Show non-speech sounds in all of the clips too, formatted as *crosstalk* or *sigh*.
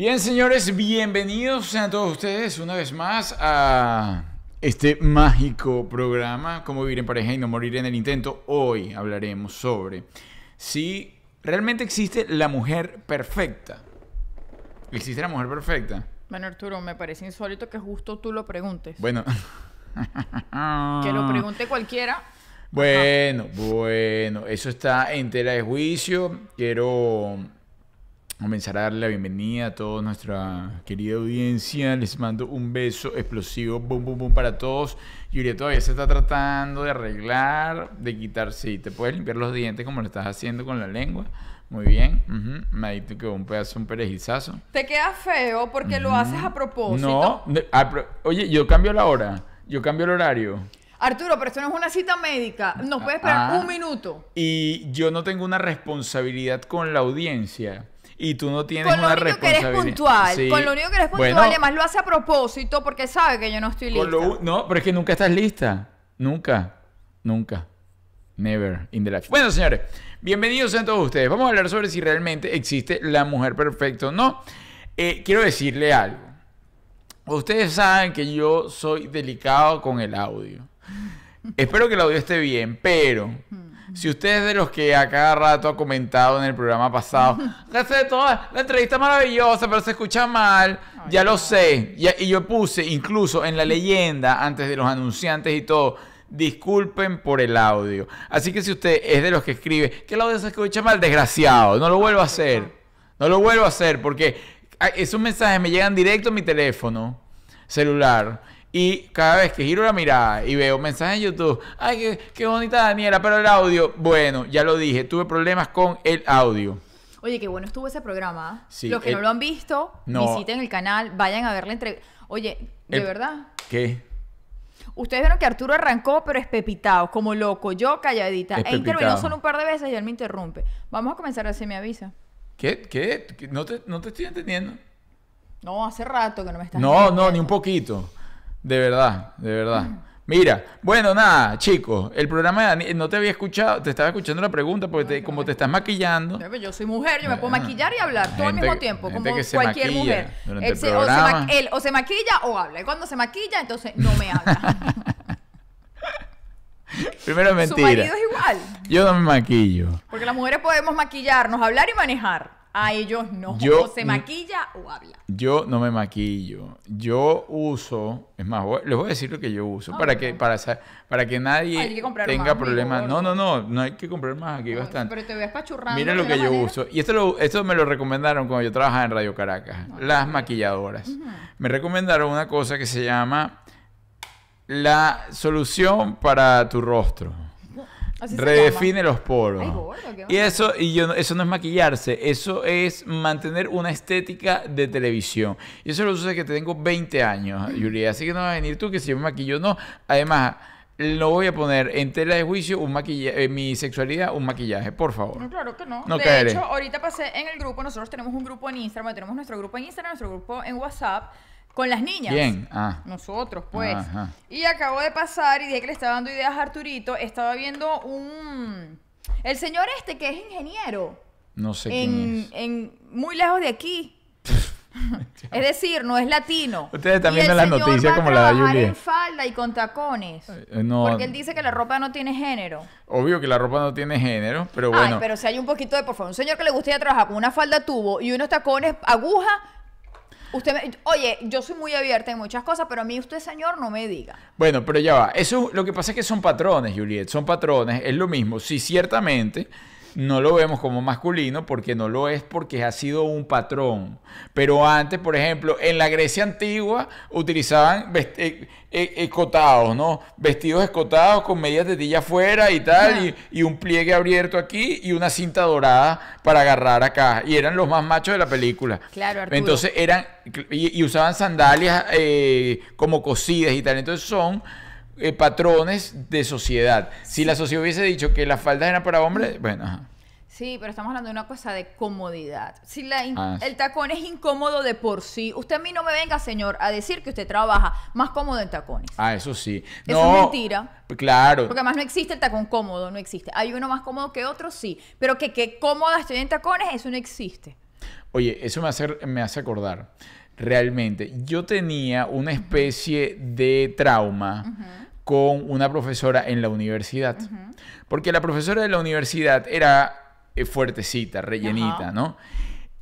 Bien, señores, bienvenidos sean todos ustedes una vez más a este mágico programa, Cómo vivir en pareja y no morir en el intento. Hoy hablaremos sobre si realmente existe la mujer perfecta. ¿Existe la mujer perfecta? Bueno, Arturo, me parece insólito que justo tú lo preguntes. Bueno. *laughs* Que lo pregunte cualquiera. Bueno, bueno, eso está en tela de juicio. Quiero comenzar a darle la bienvenida a toda nuestra querida audiencia. Les mando un beso explosivo, boom, boom, boom para todos. Yuri todavía se está tratando de arreglar, de quitarse. Sí, te puedes limpiar los dientes como lo estás haciendo con la lengua. Muy bien. Uh Me que un pedazo, un perejizazo. Te queda feo porque lo haces a propósito. No, oye, yo cambio la hora. Yo cambio el horario. Arturo, pero esto no es una cita médica. Nos puedes esperar Ah. un minuto. Y yo no tengo una responsabilidad con la audiencia. Y tú no tienes Con lo una único que eres responsabilidad. puntual. Sí. Con lo único que eres puntual. Bueno, y además lo hace a propósito porque sabe que yo no estoy lista. lo no, pero es que nunca estás lista. Nunca. Nunca. Never in the life. Bueno, señores, bienvenidos a todos ustedes. Vamos a hablar sobre si realmente existe la mujer perfecta o no. Eh, quiero decirle algo. Ustedes saben que yo soy delicado con el audio. Espero que el audio esté bien, pero si usted es de los que a cada rato ha comentado en el programa pasado, *laughs* toda, la entrevista es maravillosa, pero se escucha mal, ya lo sé. Y, y yo puse incluso en la leyenda, antes de los anunciantes y todo, disculpen por el audio. Así que si usted es de los que escribe que el audio se escucha mal, desgraciado, no lo vuelvo a hacer. No lo vuelvo a hacer porque esos mensajes me llegan directo a mi teléfono celular. Y cada vez que giro la mirada y veo mensajes en YouTube, ay, qué, qué bonita Daniela, pero el audio, bueno, ya lo dije, tuve problemas con el audio. Oye, qué bueno estuvo ese programa. Sí, Los que el- no lo han visto, No. visiten el canal, vayan a ver la entrevista. Oye, de El- verdad. ¿Qué? Ustedes vieron que Arturo arrancó, pero espepitado, como loco. Yo calladita. He intervenido solo un par de veces y él me interrumpe. Vamos a comenzar a hacer me avisa. ¿Qué? ¿Qué? No, te, no te estoy entendiendo. No, hace rato que no me estás No, no, ni un poquito. De verdad, de verdad. Mira, bueno, nada, chicos, el programa de Dani, no te había escuchado, te estaba escuchando la pregunta porque te- como te estás maquillando. Yo soy mujer, yo me puedo maquillar y hablar todo al gente- mismo tiempo, como cualquier mujer. Él se, o, se ma- él o se maquilla o habla. Y cuando se maquilla, entonces no me habla. *laughs* Primero es Su mentira. marido es igual. Yo no me maquillo. Porque las mujeres podemos maquillarnos, hablar y manejar. A ellos no. Yo- o se maquilla o habla. Yo no me maquillo. Yo uso, es más, voy- les voy a decir lo que yo uso Ah, para bueno. que para para que nadie Hay que comprar tenga problemas. No, no, no, no hay que comprar más, aquí bastante. Pero te ves pachurrando. Miren lo que yo manera. uso. Y esto, lo, esto me lo recomendaron cuando yo trabajaba en Radio Caracas. Las maquilladoras. Me recomendaron una cosa que se llama la solución para tu rostro. Así Redefine los poros. Ay, gordo, qué y eso, y yo, no- eso no es maquillarse, eso es mantener una estética de televisión. Y eso lo uso desde que tengo 20 años, Julia. Así que no va a venir tú que si yo me maquillo, no. Además, no voy a poner en tela de juicio un maquillaje, mi sexualidad, un maquillaje, por favor. No, claro que no. No de caeré. hecho, ahorita pasé en el grupo, nosotros tenemos un grupo en Instagram, tenemos nuestro grupo en Instagram, nuestro grupo en WhatsApp, con las niñas. Bien, ah. Nosotros, pues. Ajá. Y acabo de pasar y dije que le estaba dando ideas a Arturito. Estaba viendo un. El señor este que es ingeniero. No sé quién En, es. en muy lejos de aquí. *laughs* es decir, no es latino. Ustedes están viendo las noticias como la de en falda y con tacones. Eh, No, Porque él dice que la ropa no tiene género. obvio que la ropa no tiene género, pero bueno. Ay, pero si hay un poquito de, por favor, un señor que le gustaría trabajar con una falda tubo y unos tacones aguja, usted me, oye, yo soy muy abierta en muchas cosas, pero a mí usted, señor, no me diga. Bueno, pero ya va. Eso lo que pasa es que son patrones, Juliet. Son patrones. Es lo mismo. Si ciertamente no lo vemos como masculino, porque no lo es, porque ha sido un patrón. Pero antes, por ejemplo, en la Grecia antigua utilizaban eh, eh, escotados, ¿no? Vestidos escotados con medias de tilla afuera y tal, y, y un pliegue abierto aquí y una cinta dorada para agarrar acá. Y eran los más machos de la película. Claro, Arturo. Entonces eran y, y usaban sandalias eh, como cosidas y tal. Entonces son eh, patrones de sociedad. Si la sociedad hubiese dicho que las faldas eran para hombres, bueno, ajá. Sí, pero estamos hablando de una cosa de comodidad. Si la Ah, sí. el tacón es incómodo de por sí, usted a mí no me venga, señor, a decir que usted trabaja más cómodo en tacones. Ah, eso sí. Eso es mentira. Claro. Porque además no existe el tacón cómodo, no existe. Hay uno más cómodo que otro, sí. Pero que, que cómoda estoy en tacones, eso no existe. Oye, eso me hace, me hace acordar. Realmente, yo tenía una especie de trauma con una profesora en la universidad. Porque la profesora de la universidad era eh, fuertecita, rellenita. ¿no?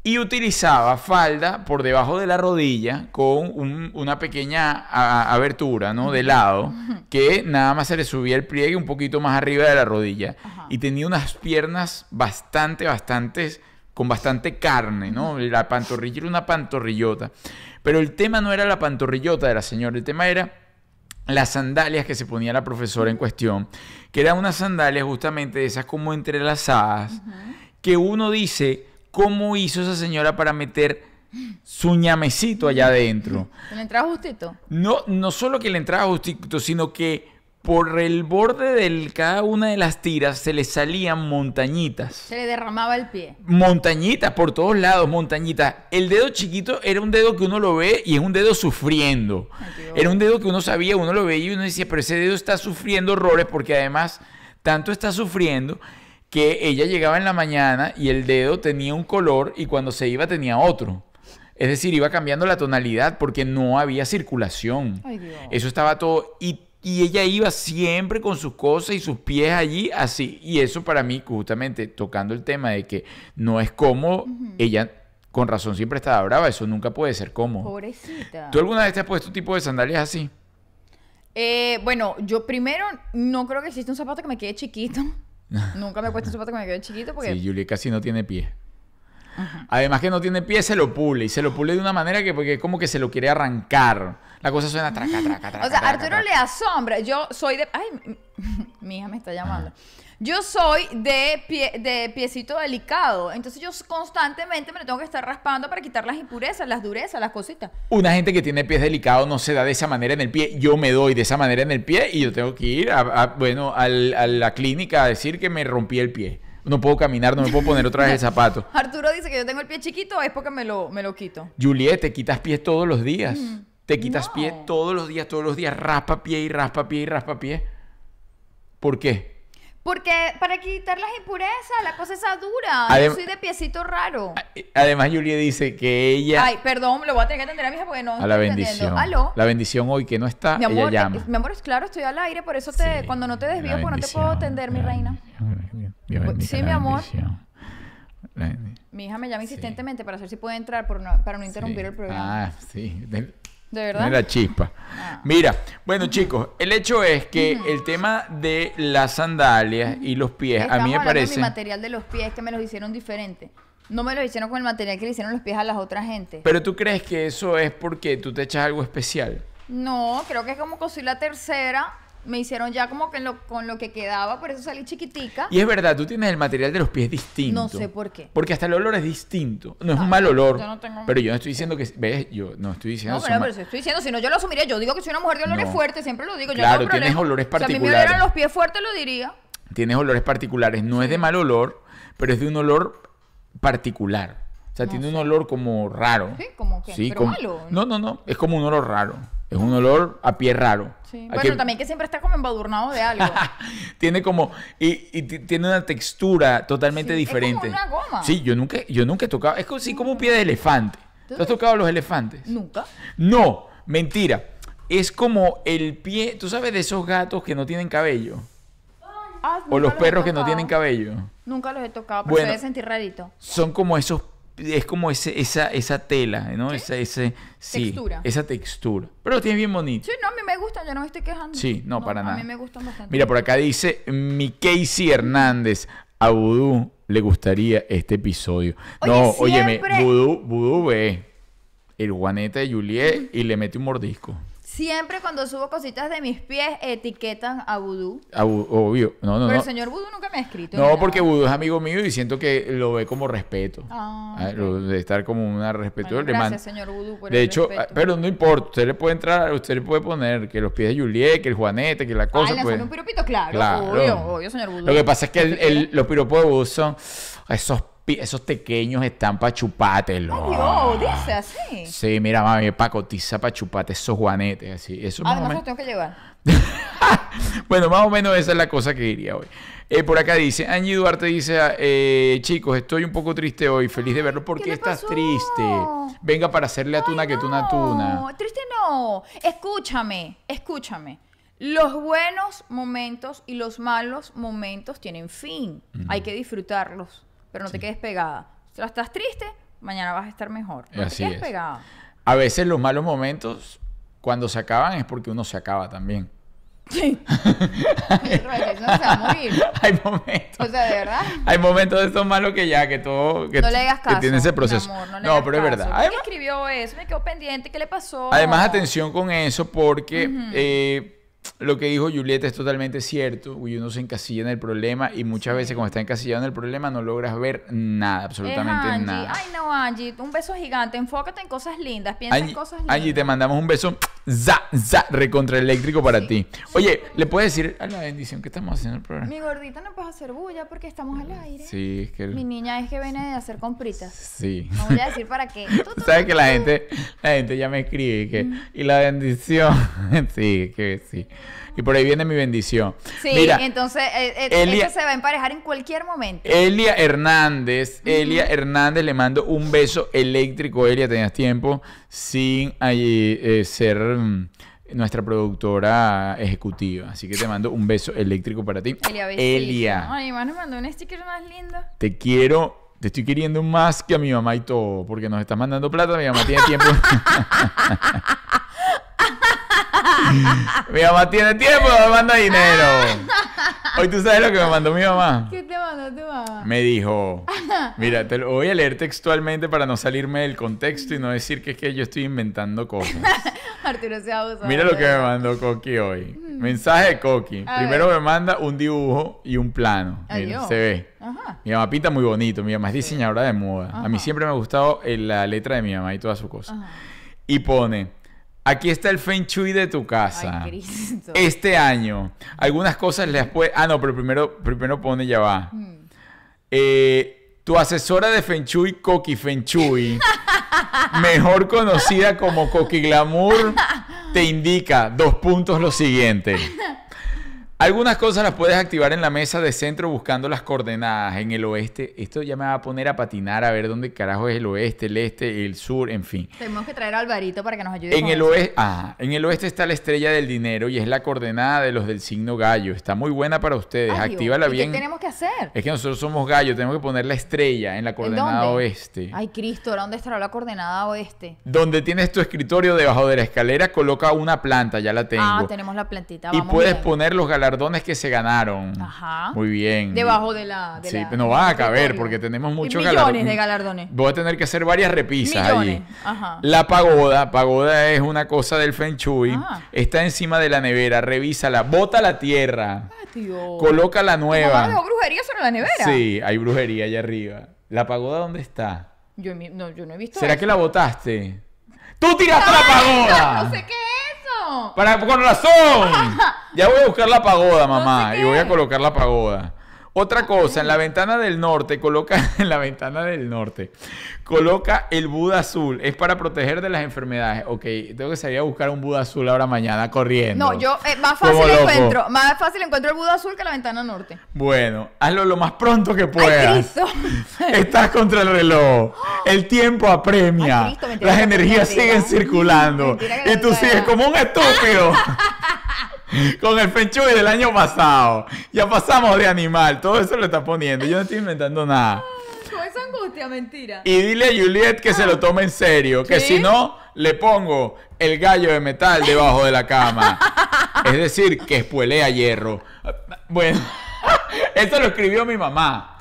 Y utilizaba falda por debajo de la rodilla con un- una pequeña a- abertura, ¿no? De lado, que nada más se le subía el pliegue un poquito más arriba de la rodilla. Ajá. Y tenía unas piernas bastante, bastante, con bastante carne, ¿no? La pantorrilla era una pantorrillota. Pero el tema no era la pantorrillota de la señora, el tema era las sandalias que se ponía la profesora en cuestión, que eran unas sandalias justamente de esas como entrelazadas, que uno dice, ¿cómo hizo esa señora para meter su ñamecito allá adentro? *laughs* ¿Te le entraba justito? No, no solo que le entraba justito, sino que por el borde de cada una de las tiras se le salían montañitas. Se le derramaba el pie. Montañitas por todos lados, montañitas. El dedo chiquito era un dedo que uno lo ve y es un dedo sufriendo. Ay. Era un dedo que uno sabía, uno lo veía y uno decía, pero ese dedo está sufriendo horrores porque además tanto está sufriendo que ella llegaba en la mañana y el dedo tenía un color y cuando se iba tenía otro. Es decir, iba cambiando la tonalidad porque no había circulación. Ay, Dios. Eso estaba todo. Y, y ella iba siempre con sus cosas y sus pies allí así. Y eso para mí, justamente tocando el tema de que no es cómodo, ella con razón siempre estaba brava. Eso nunca puede ser cómodo. Pobrecita. ¿Tú alguna vez te has puesto un tipo de sandalias así? Eh, bueno, yo primero no creo que exista un zapato que me quede chiquito. *laughs* Nunca me he puesto un zapato que me quede chiquito porque... Sí, Julie casi no tiene pie. Además que no tiene pie, se lo pule. Y se lo pule de una manera que porque como que se lo quiere arrancar. La cosa suena traca, *laughs* traca, traca. O sea, traca, Arturo traca. le asombra. Yo soy de. Ay, *laughs* mi- hija me está llamando. Yo soy de, pie, de piecito delicado. Entonces yo constantemente me lo tengo que estar raspando para quitar las impurezas, las durezas, las cositas. Una gente que tiene pies delicados no se da de esa manera en el pie. Yo me doy de esa manera en el pie y yo tengo que ir a, a- bueno, al- a la clínica a decir que me rompí el pie. No puedo caminar, no me puedo poner otra vez el zapato. *laughs* Arturo dice que yo tengo el pie chiquito, es porque me lo, me lo quito. Juliet, te quitas pies todos los días. Te quitas No. pies todos los días, todos los días. Raspa pie y raspa pie y raspa pie. ¿Por qué? Porque para quitar las impurezas, la cosa esa dura. Adem- yo soy de piecito raro. Además, Juliet dice que ella... Ay, perdón, lo voy a tener que atender a mi hija porque no a la bendición. Aló. La bendición hoy que no está, Mi amor, ella llama. mi amor, es claro, estoy al aire, por eso te, Sí, cuando no te desvío, pues no te puedo atender, mi reina. Dios bendiga Sí, mi amor. Mi hija me llama Sí. insistentemente para saber si puede entrar por no- para no interrumpir Sí. el programa. Ah, sí. De, ¿De verdad? la chispa. Ah. Mira, bueno chicos, el hecho es que el tema de las sandalias y los pies, a mí me parece... mi material de los pies que me los hicieron diferente. No me los hicieron con el material que le hicieron los pies a las otras gente. Pero tú crees que eso es porque tú te echas algo especial. No, creo que es como que soy la tercera. Me hicieron ya como que lo- con lo que quedaba, por eso salí chiquitica. Y es verdad, tú tienes el material de los pies distinto. No sé por qué. Porque hasta el olor es distinto. No es Ah, un mal olor. yo no tengo- Pero yo no estoy diciendo que... ¿Ves? Yo no estoy diciendo... No, pero, pero si estoy diciendo, si no yo lo asumiría, yo digo que soy una mujer de olores No. fuertes, siempre lo digo. Yo Claro, no tienes olores Si a mí me particulares. olieran los pies fuertes, lo diría. Tienes olores particulares. No es de mal olor, pero es de un olor particular. O sea, No tiene un olor como raro. Sí, como que, pero como- malo. No, no, no. Es como un olor raro. Es un olor a pie raro. Sí. A Bueno, que- también que siempre está como embadurnado de algo. *laughs* tiene como y, y ti- tiene una textura totalmente Sí, es como diferente. una goma. Sí, yo nunca yo nunca he tocado, es como, sí, como un pie de elefante. ¿Tú has tocado los elefantes? Nunca. No, mentira. Es como el pie, ¿tú sabes de esos gatos que no tienen cabello? Ah, O los perros que no tienen cabello. Nunca los he tocado, pero Bueno. se debe sentir rarito. Son como esos es como ese, esa, esa tela, ¿no? Esa, ese, sí, Textura. esa textura. Pero lo tienes bien bonito. Sí, no, a mí me gustan, yo no me estoy quejando. Sí, no, para nada. A mí me gustan bastante. Mira, por acá dice mi Casey Hernández. A Vudú le gustaría este episodio. Oye, no, óyeme, Vudú, Vudú ve el Juanete de Juliet y le mete un mordisco. Siempre cuando subo cositas de mis pies, etiquetan a Vudú. A obvio. No, no, pero no. el señor Vudú nunca me ha escrito. No, nada. porque Vudú es amigo mío y siento que lo ve como respeto. Ah, Ah, lo de estar como una respeto. Bueno, gracias, señor Vudú, por de el hecho, respeto. ah, pero no importa, usted le puede entrar, usted le puede poner que los pies de Juliet, que el Juanete, que la cosa. Ay, pues, un piropito, claro, Claro. obvio, obvio, señor Vudú. Lo que pasa es que el- el- los piropos de Vudú son esos esos pequeños están para chupártelo. Ay, Dios, dice así. Sí, mira, mami, pacotiza para chuparte esos juanetes, así. Eso más o Además, menos- los tengo que llevar. *laughs* bueno, más o menos esa es la cosa que diría hoy. Eh, por acá dice, Angie Duarte dice, eh, chicos, estoy un poco triste hoy, feliz de verlo. ¿Por ¿Qué estás pasó? triste? Venga para hacerle a tuna que tuna tuna. No, triste no. Escúchame, escúchame. Los buenos momentos y los malos momentos tienen fin. Hay que disfrutarlos, pero no te quedes pegada. Si estás triste, mañana vas a estar mejor. No Así te quedes es. pegada. A veces los malos momentos, cuando se acaban, es porque uno se acaba también. Sí. *laughs* Vez, no se va a morir. Hay momentos. O sea, de verdad. Hay momentos de estos malos que ya, que todo. Que, no le hagas caso. que tiene ese proceso. amor, no, le no, hagas pero es caso. verdad. ¿Quién Además, escribió eso? Me quedó pendiente. ¿Qué le pasó? Además, atención con eso, porque eh, lo que dijo Julieta es totalmente cierto. Uno se encasilla en el problema y muchas veces cuando está encasillado en el problema no logras ver nada, absolutamente Angie. nada. Ay, no, Angie. Un beso gigante. Enfócate en cosas lindas. Piensa en Angie, cosas lindas. Angie, te mandamos un beso za, za, recontraeléctrico para ti. Oye, ¿le puedes decir a la bendición que estamos haciendo el programa? Mi gordita no puedes hacer bulla porque estamos al aire. Sí, es que... Mi niña es que viene de hacer compritas. Sí. No voy a decir para qué. *laughs* Tú, tú, ¿Sabes tú, que la gente, la gente ya me escribe que, y la bendición? *laughs* sí, que sí. Y por ahí viene mi bendición. Sí, Mira, entonces eh, eh, Elia- se va a emparejar en cualquier momento. Elia Hernández, Elia Hernández le mando un beso eléctrico. Elia, tenías tiempo sin ahí, eh, ser mm, nuestra productora ejecutiva. Así que te mando un beso eléctrico para ti. Elia. Elia, Ay, más nos mandó un sticker más lindo. te quiero, te estoy queriendo más que a mi mamá y todo, porque nos está mandando plata. Mi mamá tiene tiempo. *laughs* *laughs* mi mamá tiene tiempo, me manda dinero. *laughs* Hoy tú sabes lo que me mandó mi mamá. ¿Qué te mandó tu mamá? Me dijo, *laughs* mira, te lo voy a leer textualmente para no salirme del contexto y no decir que es que yo estoy inventando cosas. Arturo se abusa. Mira lo que me mandó Coqui hoy. Mensaje de Coqui. A Primero ver. me manda un dibujo y un plano. Mira, se ve. Ajá. Mi mamá pinta muy bonito. Mi mamá es diseñadora de moda. A mí siempre me ha gustado eh, la letra de mi mamá y toda su cosa. Ajá. Y pone, aquí está el feng shui de tu casa. Ay, Cristo. Este año, algunas cosas les puede... Ah, no, pero primero, primero pone, ya va. Mm. Eh, tu asesora de Feng Shui, Coqui Feng Shui, *laughs* mejor conocida como Coqui Glamour, te indica dos puntos lo siguiente. Algunas cosas las puedes activar en la mesa de centro buscando las coordenadas en el oeste. Esto ya me va a poner a patinar a ver dónde carajo es el oeste, el este, el sur, en fin. Tenemos que traer a Alvarito para que nos ayude En con el, eso. oeste, ah, en el oeste está la estrella del dinero y es la coordenada de los del signo gallo. Está muy buena para ustedes. Ay. Actívala ¿Y bien. ¿Qué tenemos que hacer? Es que nosotros somos gallos, tenemos que poner la estrella en la ¿En coordenada dónde? oeste. Ay, Cristo, ¿dónde estará la coordenada oeste? Donde tienes tu escritorio debajo de la escalera, coloca una planta, ya la tengo. Ah, tenemos la plantita. y vamos puedes bien. poner los galardones que se ganaron. Ajá. Muy bien. Debajo de la. De sí, la- pero no van a caber porque tenemos muchos millones galardones. de galardones. Voy a tener que hacer varias repisas Millones. allí. Ajá. La pagoda, pagoda es una cosa del Feng Shui. Ah. Está encima de la nevera, revísala, bota la tierra, Ay, Dios. coloca la ¿Tu mamá nueva. dejó brujería sobre la nevera? Sí, hay brujería allá arriba. ¿La pagoda dónde está? Yo, no, yo no he visto ¿Será eso. que la botaste? ¡Tú tiraste la pagoda! No sé qué Para, con razón. *laughs* Ya voy a buscar la pagoda, mamá. Y voy a colocar la pagoda. Otra cosa, en la ventana del norte, coloca, *laughs* en la ventana del norte, coloca el Buda azul. Es para proteger de las enfermedades. Ok, tengo que salir a buscar un Buda azul ahora mañana corriendo. No, yo eh, más fácil encuentro, más fácil encuentro el Buda azul que la ventana norte. Bueno, hazlo lo más pronto que Ay, puedas. Cristo. *laughs* Estás contra el reloj. El tiempo apremia. Ay, Cristo, mentira Las energías mentira. siguen circulando. Mentira y tú sigues como un estúpido. *laughs* *laughs* Con el Feng Shui del año pasado. Ya pasamos de animal. Todo eso lo está poniendo. Yo no estoy inventando nada. Con esa angustia, mentira. Y dile a Juliet que se lo tome en serio. Que si no, le pongo el gallo de metal debajo de la cama. es decir, que espuelea hierro. Bueno, *laughs* eso lo escribió mi mamá.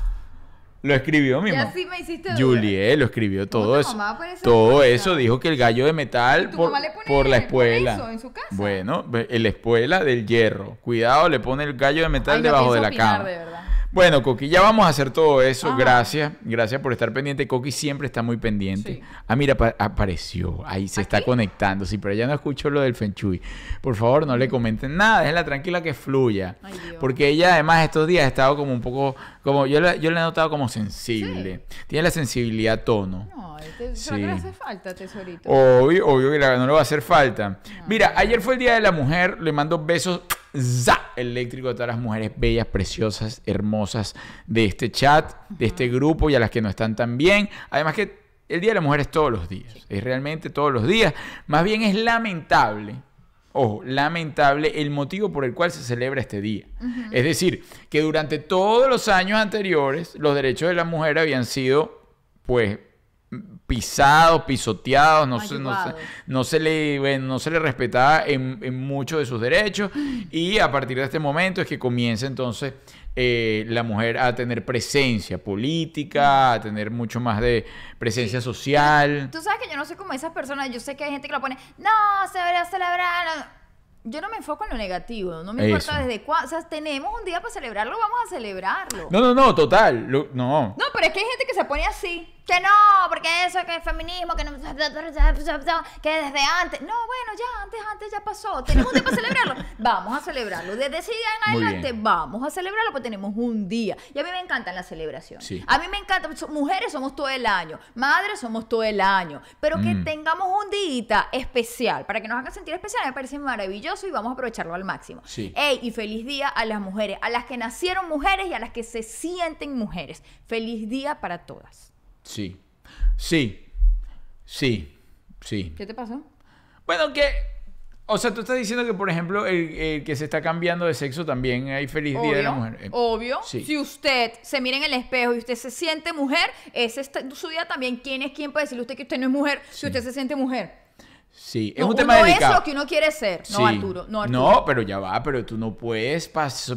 Lo escribió mi Y mamá. así me hiciste dudar. Juliet lo escribió todo eso. mamá Todo eso dijo que el gallo de metal ¿Y tu por, mamá le pone- por la espuela. eso en su casa? Bueno, el espuela del hierro. Cuidado, le pone el gallo de metal Ay, no debajo de la opinar, cama. de verdad. Bueno, Coqui, ya vamos a hacer todo eso. Ajá. Gracias. Gracias por estar pendiente. Coqui siempre está muy pendiente. Sí. Ah, mira, apa- apareció. Ahí se está conectando. Sí, pero ya no escucho lo del Feng Shui. Por favor, no le comenten nada. Déjenla tranquila que fluya. Ay. Porque ella, además, estos días ha estado como un poco. como Yo la, yo la he notado como sensible. Tiene la sensibilidad a tono. No, te, Sí. ¿será que le hace falta, tesorito? Obvio, obvio que no le va a hacer falta. Mira, ayer fue el Día de la Mujer. Le mando besos za, eléctrico a todas las mujeres bellas, preciosas, hermosas de este chat, de este grupo y a las que no están tan bien. Además que el Día de la Mujer es todos los días. Es realmente todos los días. Más bien es lamentable. Ojo, lamentable el motivo por el cual se celebra este día. Es decir, que durante todos los años anteriores los derechos de la mujer habían sido, pues, pisados, pisoteados, no se, no, se, Mayugados. no se le, bueno, no se le respetaba en, en muchos de sus derechos y a partir de este momento es que comienza entonces eh, la mujer a tener presencia política, a tener mucho más de presencia social. Tú sabes que yo no soy como esas personas, yo sé que hay gente que lo pone, no, se debería celebrar. no". Yo no me enfoco en lo negativo, no me importa desde cuándo. O sea, tenemos un día para celebrarlo, vamos a celebrarlo. No, no, no, total, lo- no. No, pero es que hay gente que se pone así. Que no, porque eso, que el feminismo, que no. *laughs* Que desde antes. No, bueno, ya, antes, antes ya pasó. Tenemos un día para celebrarlo. *laughs* Vamos a celebrarlo. Desde ese día en adelante, vamos a celebrarlo, porque tenemos un día. Y a mí me encantan las celebraciones. Sí. A mí me encanta. Mujeres somos todo el año. Madres somos todo el año. Pero que Mm. tengamos un día especial para que nos haga sentir especial me parece maravilloso y vamos a aprovecharlo al máximo. Sí. Ey, y feliz día a las mujeres, a las que nacieron mujeres y a las que se sienten mujeres. Feliz día para todas. Sí, sí, sí, sí. ¿Qué te pasó? Bueno, que, o sea, tú estás diciendo que, por ejemplo, el, el que se está cambiando de sexo también hay feliz día de la mujer. Eh, obvio. sí. Si usted se mira en el espejo y usted se siente mujer, ese es su día también. ¿Quién es quién para decirle a usted que usted no es mujer si usted se siente mujer? Sí, es No, un tema uno delicado. es lo que uno quiere ser. No, Sí. Arturo. No, Arturo. No, pero ya va, pero tú no puedes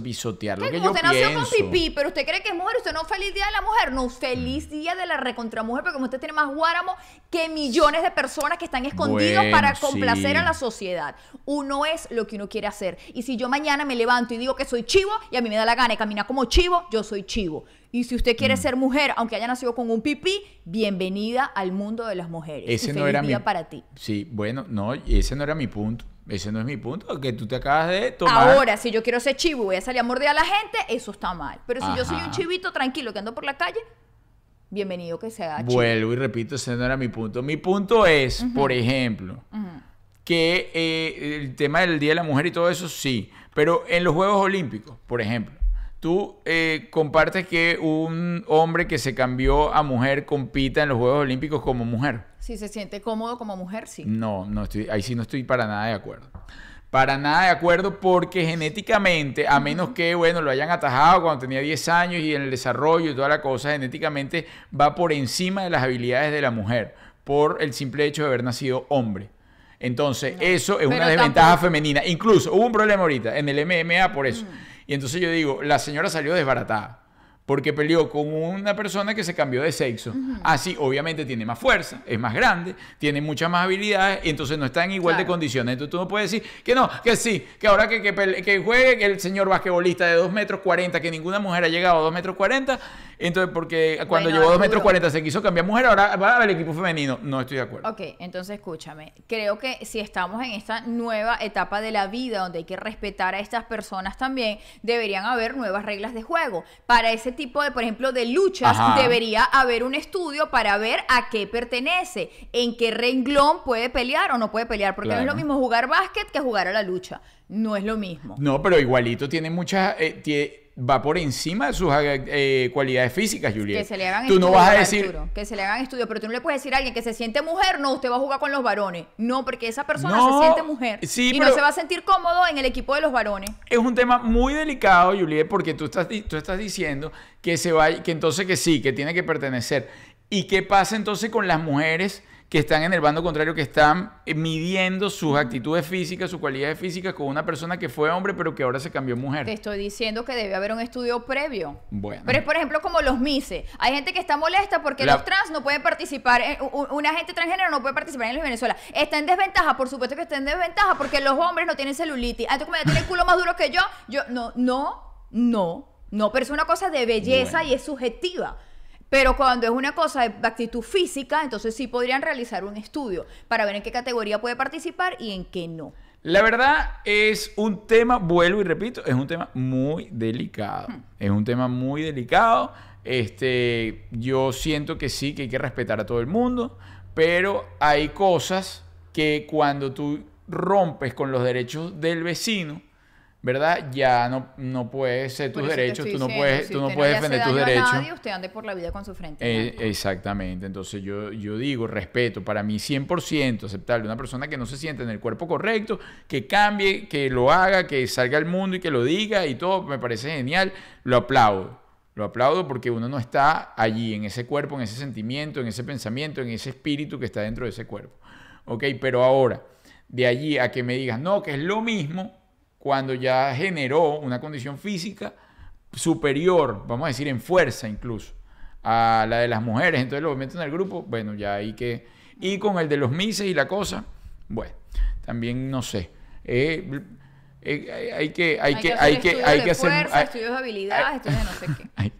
pisotear lo que yo usted nació pienso. con pipí, pero usted cree que es mujer, usted no feliz día de la mujer, no feliz día de la recontramujer, porque usted tiene más guáramo que millones de personas que están escondidos Bueno, para complacer sí. a la sociedad. Uno es lo que uno quiere hacer. Y si yo mañana me levanto y digo que soy chivo y a mí me da la gana de caminar como chivo, yo soy chivo. Y si usted Mm. quiere ser mujer, aunque haya nacido con un pipí, bienvenida al mundo de las mujeres. Ese Y no era mi para ti. Sí, bueno, no, ese no era mi punto. Ese no es mi punto, que tú te acabas de tomar. Ahora, si yo quiero ser chivo y voy a salir a morder a la gente, eso está mal. Pero si yo soy un chivito tranquilo que ando por la calle, bienvenido que sea chivo. Vuelvo y repito, ese no era mi punto. Mi punto es, por ejemplo, que eh, el tema del Día de la Mujer y todo eso, sí. Pero en los Juegos Olímpicos, por ejemplo, tú eh, compartes que un hombre que se cambió a mujer compita en los Juegos Olímpicos como mujer. Si se siente cómodo como mujer, sí. No, no estoy, ahí sí no estoy para nada de acuerdo. Para nada de acuerdo porque genéticamente, a menos que, bueno, lo hayan atajado cuando tenía 10 años y en el desarrollo y toda la cosa, genéticamente va por encima de las habilidades de la mujer por el simple hecho de haber nacido hombre. Entonces, eso es una desventaja tampoco- femenina. Incluso hubo un problema ahorita en el MMA por Mm. Y entonces yo digo, la señora salió desbaratada. Porque peleó con una persona que se cambió de sexo. Así, obviamente, tiene más fuerza, es más grande, tiene muchas más habilidades y entonces no está en igual de condiciones. Entonces tú no puedes decir que no, que sí, que ahora que, que, juegue el señor basquetbolista de 2 metros 40, que ninguna mujer ha llegado a 2 metros 40. Entonces, porque cuando Bueno, llegó a 2 metros Arturo. 40 se quiso cambiar mujer, ahora va al equipo femenino. No estoy de acuerdo. Ok, entonces escúchame. Creo que si estamos en esta nueva etapa de la vida donde hay que respetar a estas personas también, deberían haber nuevas reglas de juego. Para ese tipo de, por ejemplo, de luchas, Ajá. debería haber un estudio para ver a qué pertenece, en qué renglón puede pelear o no puede pelear. Porque no es lo mismo jugar básquet que jugar a la lucha. No es lo mismo. No, pero igualito tiene muchas. eh, va por encima de sus eh, cualidades físicas, Juliet. Que se le hagan Tú no estudios, vas a decir. Arturo, que se le hagan estudios, pero tú no le puedes decir a alguien que se siente mujer, no, usted va a jugar con los varones. No, porque esa persona No, se siente mujer sí, y pero- no se va a sentir cómodo en el equipo de los varones. Es un tema muy delicado, Juliet, porque tú estás, tú estás diciendo que se va, que entonces que sí, que tiene que pertenecer. ¿Y qué pasa entonces con las mujeres que están en el bando contrario, que están eh, midiendo sus actitudes físicas, sus cualidades físicas con una persona que fue hombre, pero que ahora se cambió mujer? Te estoy diciendo que debe haber un estudio previo. Bueno. Pero es, por ejemplo, como los MICE. Hay gente que está molesta porque La- los trans no pueden participar, en- una gente transgénero no puede participar en el Venezuela. Está en desventaja, por supuesto que está en desventaja porque los hombres no tienen celulitis. Ah, tú como ya tienes el culo más duro que yo, yo, no, no, no. No, pero es una cosa de belleza Bueno. y es subjetiva. Pero cuando es una cosa de actitud física, entonces sí podrían realizar un estudio para ver en qué categoría puede participar y en qué no. La verdad es un tema, vuelvo y repito, es un tema muy delicado. Es un tema muy delicado. Este, yo siento que sí, que hay que respetar a todo el mundo, pero hay cosas que cuando tú rompes con los derechos del vecino, ¿verdad? Ya no, no puedes ser tus derechos, tú no diciendo, puedes, si tú no puedes defender tus derechos. nadie, usted ande por la vida con su frente. en Eh, exactamente, entonces yo, yo digo, respeto, para mí 100% aceptable, una persona que no se siente en el cuerpo correcto, que cambie, que lo haga, que salga al mundo y que lo diga y todo, me parece genial, lo aplaudo, lo aplaudo porque uno no está allí, en ese cuerpo, en ese sentimiento, en ese pensamiento, en ese espíritu que está dentro de ese cuerpo, ¿ok? Pero ahora, de allí a que me digas, no, que es lo mismo, cuando ya generó una condición física superior, vamos a decir en fuerza incluso, a la de las mujeres, entonces lo meten en el grupo, bueno, ya hay que... Y con el de los mises y la cosa, bueno, también no sé. Eh, eh, hay que, hay que, hacer hay que, hay que hacer... fuerza, hay- estudios de habilidades, hay- estudios de no sé qué. *laughs* hay-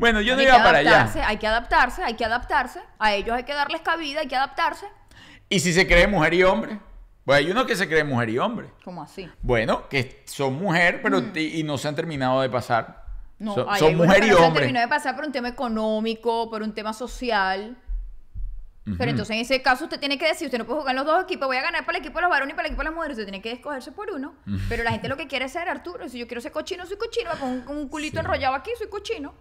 Bueno, yo no hay iba que para adaptarse, allá. hay que adaptarse, hay que adaptarse. A ellos hay que darles cabida, hay que adaptarse. ¿Y si se cree mujer y hombre? Pues hay uno que se cree mujer y hombre. ¿Cómo así? Bueno, que son mujer, pero y, y no se han terminado de pasar. Mm. No, son hay son mujer y no se han hombre. terminado de pasar por un tema económico, por un tema social. Pero entonces en ese caso usted tiene que decir, usted no puede jugar en los dos equipos, voy a ganar para el equipo de los varones y para el equipo de las mujeres, usted tiene que escogerse por uno. Pero la gente lo que quiere es ser Arturo, si yo quiero ser cochino, soy cochino, con un, con un culito Sí. enrollado aquí, soy cochino.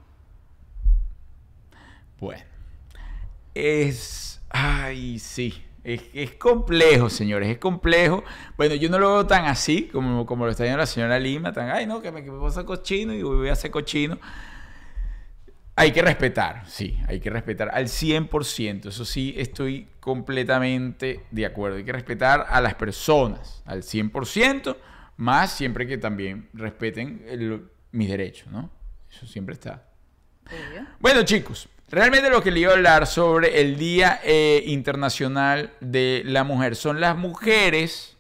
Bueno, es. Ay, sí. Es, es complejo, señores, es complejo. Bueno, yo no lo veo tan así como, como lo está viendo la señora Lima, tan, ay, no, que me, que me voy a hacer cochino y voy a hacer cochino. Hay que respetar, sí, hay que respetar al 100%. Eso sí, estoy completamente de acuerdo. Hay que respetar a las personas al 100%, más siempre que también respeten el- mis derechos, ¿no? Eso siempre está. Bueno, chicos, realmente lo que le iba a hablar sobre el Día eh, Internacional de la Mujer son las mujeres,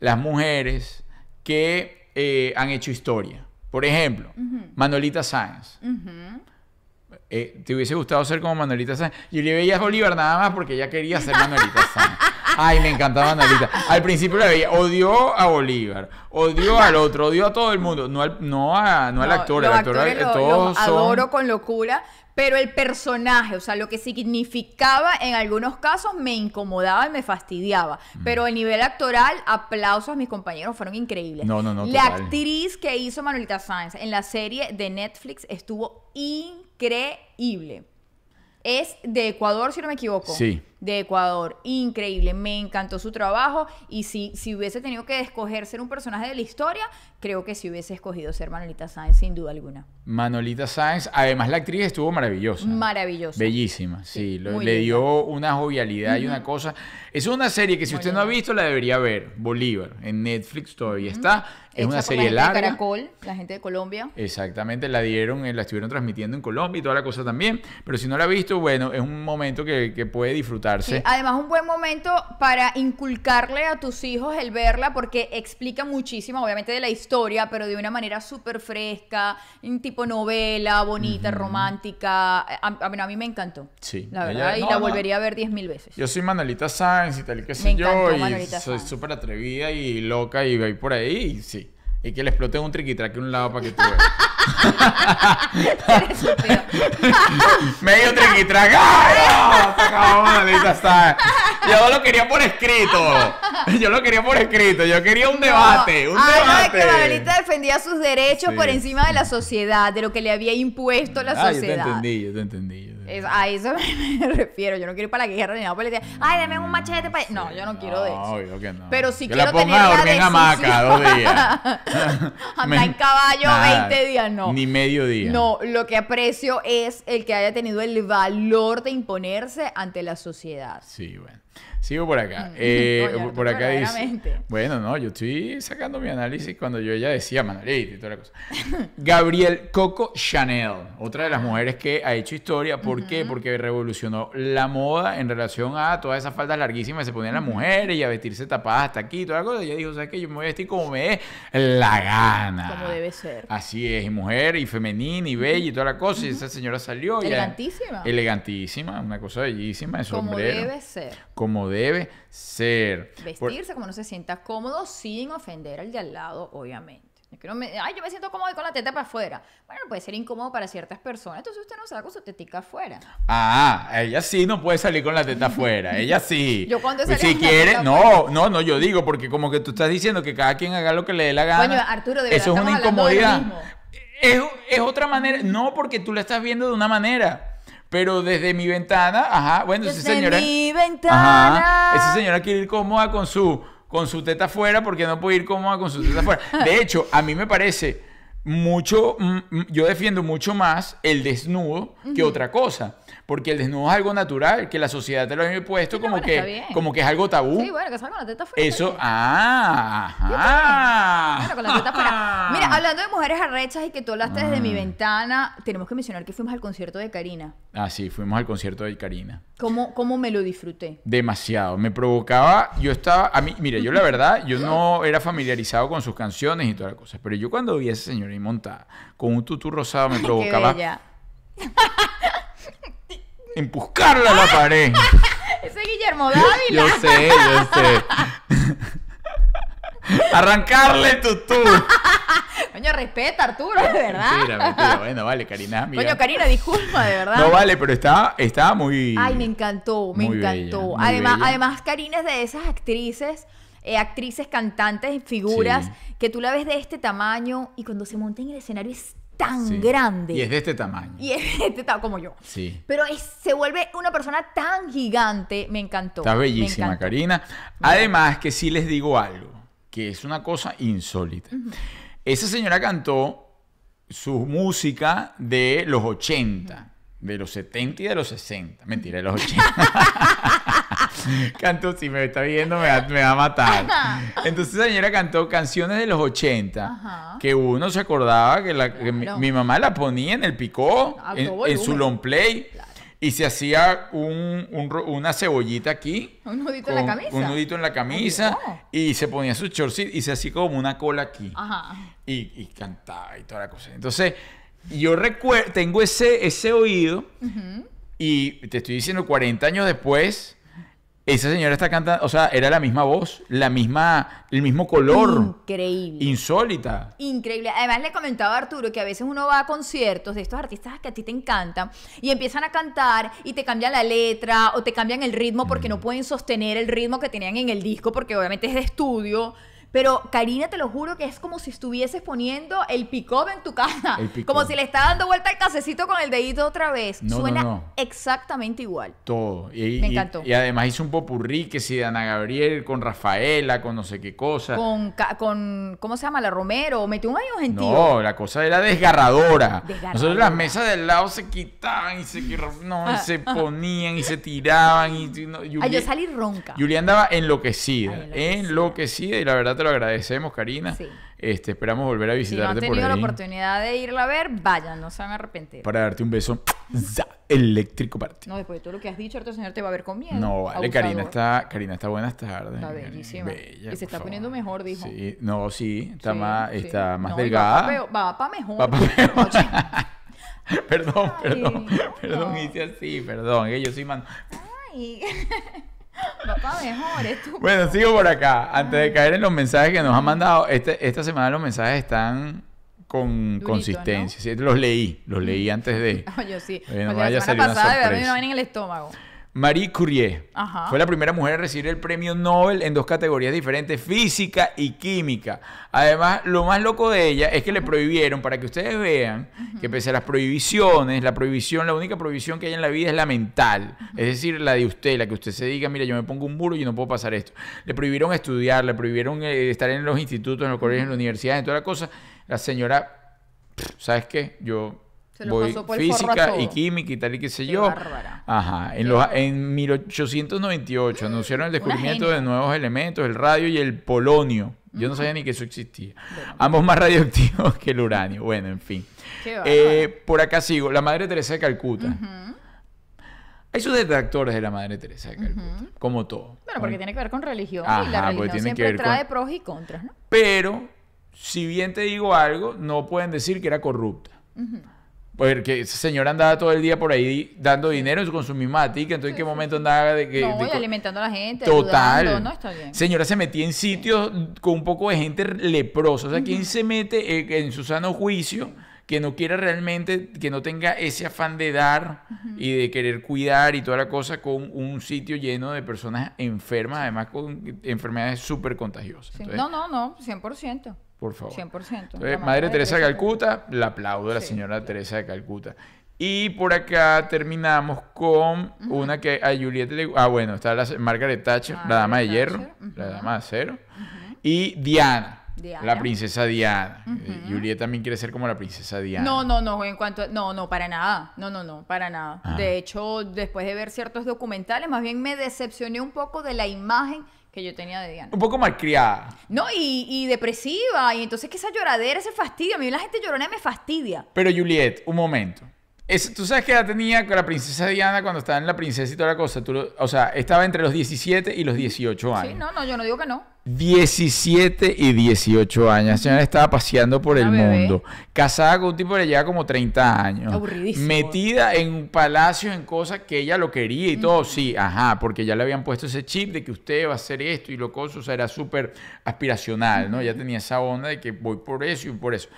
las mujeres que eh, han hecho historia. Por ejemplo, Manolita Sáenz. Ujú. Eh, ¿Te hubiese gustado ser como Manuelita Sáenz? Yo le veía a Bolívar nada más porque ella quería ser Manuelita Sáenz. Ay, me encantaba Manuelita. Al principio la veía, odió a Bolívar, odió al otro, odió a todo el mundo, no al, no a- no al No, actor, los el actor, eh, lo- todos los son- adoro con locura, pero el personaje, o sea, lo que significaba en algunos casos me incomodaba y me fastidiaba. Mm. Pero el nivel actoral, aplausos a mis compañeros, fueron increíbles. No, no, no, La total. actriz que hizo Manuelita Sáenz en la serie de Netflix estuvo increíble. Es de Ecuador, si no me equivoco. Sí. De Ecuador. Increíble. Me encantó su trabajo. Y si, si hubiese tenido que escoger ser un personaje de la historia, creo que si hubiese escogido ser Manuelita Sáenz, sin duda alguna. Manolita Sáenz, además la actriz estuvo maravillosa. Maravillosa. Bellísima, sí. Sí, lo- muy le dio una jovialidad y una cosa. Es una serie que si usted no ha visto la debería ver. Bolívar. En Netflix todavía está. Es Hecha una serie la gente larga. De Caracol, la gente de Colombia. Exactamente, la dieron, eh, la estuvieron transmitiendo en Colombia y toda la cosa también. Pero si no la ha visto, bueno, es un momento que, que puede Sí, además un buen momento para inculcarle a tus hijos el verla porque explica muchísimo, obviamente, de la historia, pero de una manera súper fresca, en tipo novela, bonita, romántica. A, a- bueno, a mí me encantó. Sí, La ella- verdad, y no, la no. volvería a ver diez mil veces. Yo soy Manolita Sáenz y tal qué sé Me yo, encantó y Manolita soy súper atrevida y loca y voy por ahí, y sí. Y que le explote un triquitraque a un lado para que tú veas. *laughs* Medio triquitraque. ¡Ay, no! Se acabó. Yo lo quería por escrito. Yo lo quería por escrito. Yo quería un debate. Un No, de debate. que Manolita defendía sus derechos Sí. por encima de la sociedad, de lo que le había impuesto la Ah, sociedad. yo te entendí. yo te entendí. Es- a eso *laughs* me refiero. Yo no quiero ir para la guerra ni nada. Por Ay, dame un machete para. No, yo no quiero de eso. obvio que no. Pero sí que quiero la ponga tener a la dormir en hamaca dos días. *laughs* Anda Me- en caballo Nada, 20 días, no. Ni medio día. No, lo que aprecio es el que haya tenido el valor de imponerse ante la sociedad. Sí, bueno. Sigo por acá. Eh, Coño, por acá dice. Bueno, no, yo estoy sacando mi análisis cuando yo ella decía Manolita y toda la cosa. *laughs* Gabriel Coco Chanel, otra de las mujeres que ha hecho historia ¿Por qué? Porque revolucionó la moda en relación a todas esas faldas larguísimas que se ponían las mujeres y a vestirse tapadas hasta aquí y toda la cosa. Ella dijo, ¿sabes qué? Yo me voy a vestir como me dé la gana. Como debe ser. Así es, y mujer, y femenina, y bella, y toda la cosa. Y esa señora salió. Elegantísima. elegantísima, una cosa bellísima, Como sombrero. debe ser. Como debe ser. Por- Vestirse como no se sienta cómodo sin ofender al de al lado, obviamente. No me- ay, yo me siento cómodo con la teta para afuera. Bueno, puede ser incómodo para ciertas personas. Entonces usted no sale con su tetica afuera. Ah, ella sí no puede salir con la teta afuera. *laughs* Ella sí. Yo cuando Pues salí si quiere, no, no, no, yo digo, porque como que tú estás diciendo que cada quien haga lo que le dé la gana. Coño, Arturo, de verdad, Eso es una incomodidad. Es, es otra manera. No, porque tú la estás viendo de una manera. Pero desde mi ventana, ajá, bueno, esa Desde señora. mi ventana. Ajá, esa señora quiere ir cómoda con su, con su teta afuera porque no puede ir cómoda con su teta afuera. De *laughs* hecho, a mí me parece mucho, mm, mm, yo defiendo mucho más el desnudo que otra cosa. Porque el desnudo es algo natural, que la sociedad te lo ha impuesto Sí, como, bueno, que, como que es algo tabú. Sí, bueno, que salga con la teta afuera. Eso, ah, ajá. Bueno, con la teta afuera. Mira, hablando de mujeres arrechas y que tú hablaste desde Ah. mi ventana, tenemos que mencionar que fuimos al concierto de Karina. Ah, sí, fuimos al concierto de Karina. ¿Cómo, cómo me lo disfruté? Demasiado. Me provocaba. Yo estaba. A mí, mira, yo la *laughs* verdad, yo no era familiarizado con sus canciones y todas las cosas. Pero yo cuando vi a esa señora ahí montada con un tutú rosado me Qué provocaba bella. *laughs* empuscarla a la pared. *laughs* Ese es Guillermo Dávila. Yo sé, yo sé. Arrancarle el tutú. *laughs* Coño, respeta, Arturo, de verdad. Mentira, mentira. Bueno, vale, Karina, amiga. Coño, Karina, disculpa, de verdad. No vale, pero estaba, estaba muy. Ay, me encantó, me bella, encantó. además, bella. además, Karina es de esas actrices, eh, actrices, cantantes, figuras, Sí. que tú la ves de este tamaño y cuando se monta en el escenario es tan Sí. grande. Y es de este tamaño. Y es de este ta- como yo. Sí. Pero es- se vuelve una persona tan gigante. Me encantó. Está bellísima, encantó. Karina. Además, que sí les digo algo, que es una cosa insólita. Esa señora cantó su música de los 80, de los 70 y de los 60. Mentira, de los 80. *laughs* *laughs* cantó, si me está viendo, me va, me va a matar. *laughs* Entonces, esa señora cantó canciones de los 80 Ajá. que uno se acordaba que, la, que mi, Claro. mi mamá la ponía en el picó, en, su long play. Y se hacía un- una cebollita aquí. Un nudito en la camisa. Un nudito en la camisa. No. Y se ponía su shortcito y se hacía como una cola aquí. Ajá. Y, y cantaba y toda la cosa. Entonces, yo recuerdo, tengo ese, ese oído. Y te estoy diciendo, 40 años después, esa señora está cantando. O sea, era la misma voz, la misma, el mismo color. Increíble. Insólita. Increíble. Además, le comentaba a Arturo que a veces uno va a conciertos de estos artistas que a ti te encantan y empiezan a cantar y te cambian la letra o te cambian el ritmo porque Mm. no pueden sostener el ritmo que tenían en el disco porque obviamente es de estudio. Pero Karina, te lo juro que es como si estuvieses poniendo el pick-up en tu casa. Como si le está dando vuelta al casecito con el dedito otra vez. No, no, Suena no. exactamente igual. Todo. Y, Me encantó. Y, además hizo un popurrí que si de Ana Gabriel con Rafaela, con no sé qué cosa. Con, con ¿cómo se llama? La Romero. Metió un año gentío. No, la cosa era desgarradora. Desgarradora. Nosotros las mesas del lado se quitaban y se, no, y se *laughs* ponían y se tiraban. Y, no, Ay, yo salí ronca. Julia andaba enloquecida, Ay, enloquecida. enloquecida y la verdad te lo agradecemos, Karina. Sí. Este, esperamos volver a Si no han visitarte tenido la oportunidad de irla a ver, vayan, no se van a arrepentir. para darte un beso *tsk* eléctrico para ti. No, después de todo lo que has dicho, ahorita señor te va a ver con miedo. No, vale, Abusador. Karina está, Karina está buenas tardes. Está bellísima. bella, Y se está favor. poniendo mejor, dijo. Sí, no, sí, está Sí, más, sí. está más No, delgada. Va para mejor. Va pa' mejor. *laughs* perdón, Ay, perdón, perdón, no. hice así, perdón, que yo soy man. Ay. *laughs* *laughs* para mejor, estúpido. *laughs* Bueno, sigo por acá. Antes de caer en los mensajes que nos han mandado, este, esta semana los mensajes están con consistencia. Sí, los leí, los leí antes de. *laughs* Ay, yo sí. No la semana pasada me sorpresa. una vaina en el estómago. Marie Curie Ajá. fue la primera mujer en recibir el premio Nobel en dos categorías diferentes, física y química. Además, lo más loco de ella es que le prohibieron, para que ustedes vean, que pese a las prohibiciones, la prohibición, la única prohibición que hay en la vida es la mental. Es decir, la de usted, la que usted se diga, mira, yo me pongo un muro y no puedo pasar esto. Le prohibieron estudiar, le prohibieron eh, estar en los institutos, en los colegios, en las universidades, en toda la cosa. La señora, ¿sabes qué? Yo Se lo voy pasó por física y química y tal y qué sé Qué yo. bárbara. Ajá, en, los, en 1898 anunciaron el descubrimiento de nuevos elementos, el radio y el polonio. Yo no sabía ni que eso existía. Ambos más radioactivos *laughs* que el uranio. Bueno, en fin. Qué. Eh, por acá sigo. La Madre Teresa de Calcuta. Hay sus detractores de la Madre Teresa de Calcuta, como todo. Bueno, porque tiene que ver con religión y Ajá, la porque religión tiene que siempre ver trae con- pros y contras, ¿no? Pero, si bien te digo algo, no pueden decir que era corrupta. Porque esa señora andaba todo el día por ahí dando dinero con su misma tica, entonces en qué momento andaba de que... no, de y alimentando a la gente, Total. ayudando, ¿no? Está bien. Señora se metía en sitios con un poco de gente leprosa. O sea, ¿quién se mete eh, en su sano juicio que no quiera realmente, que no tenga ese afán de dar y de querer cuidar y toda la cosa con un sitio lleno de personas enfermas, además con enfermedades súper contagiosas? Sí. Entonces, No, no, no, 100%. Por favor. 100%. Entonces, La Madre Teresa de Calcuta, la aplaudo a la Sí. señora Teresa de Calcuta. Y por acá terminamos con una que a Juliet le... Ah, bueno, está la Margaret Thatcher, la dama de hierro, la dama de acero. Y Diana, Diana. la princesa Diana. Eh, Juliet también quiere ser como la princesa Diana. No, no, no, en cuanto a- no, no, para nada. No, no, no, para nada. Ah. De hecho, después de ver ciertos documentales, más bien me decepcioné un poco de la imagen que yo tenía de Diana. Un poco malcriada. No, y, y depresiva, y entonces que esa lloradera, ese fastidio, a mí la gente llorona me fastidia. Pero Juliet, un momento. Es- ¿Tú sabes qué edad tenía con la princesa Diana cuando estaba en la princesa y toda la cosa? Tú o sea, estaba entre los 17 y los 18 años. Sí, no, no, yo no digo que no. 17 y 18 años. La señora estaba paseando por el bebé. mundo. Casada con un tipo que lleva como 30 años. Aburridísimo. Metida en palacios, en cosas que ella lo quería y todo. Sí, ajá, porque ya le habían puesto ese chip de que usted va a hacer esto y lo cosa. O sea, era súper aspiracional, ¿no? Ya tenía esa onda de que voy por eso y por eso.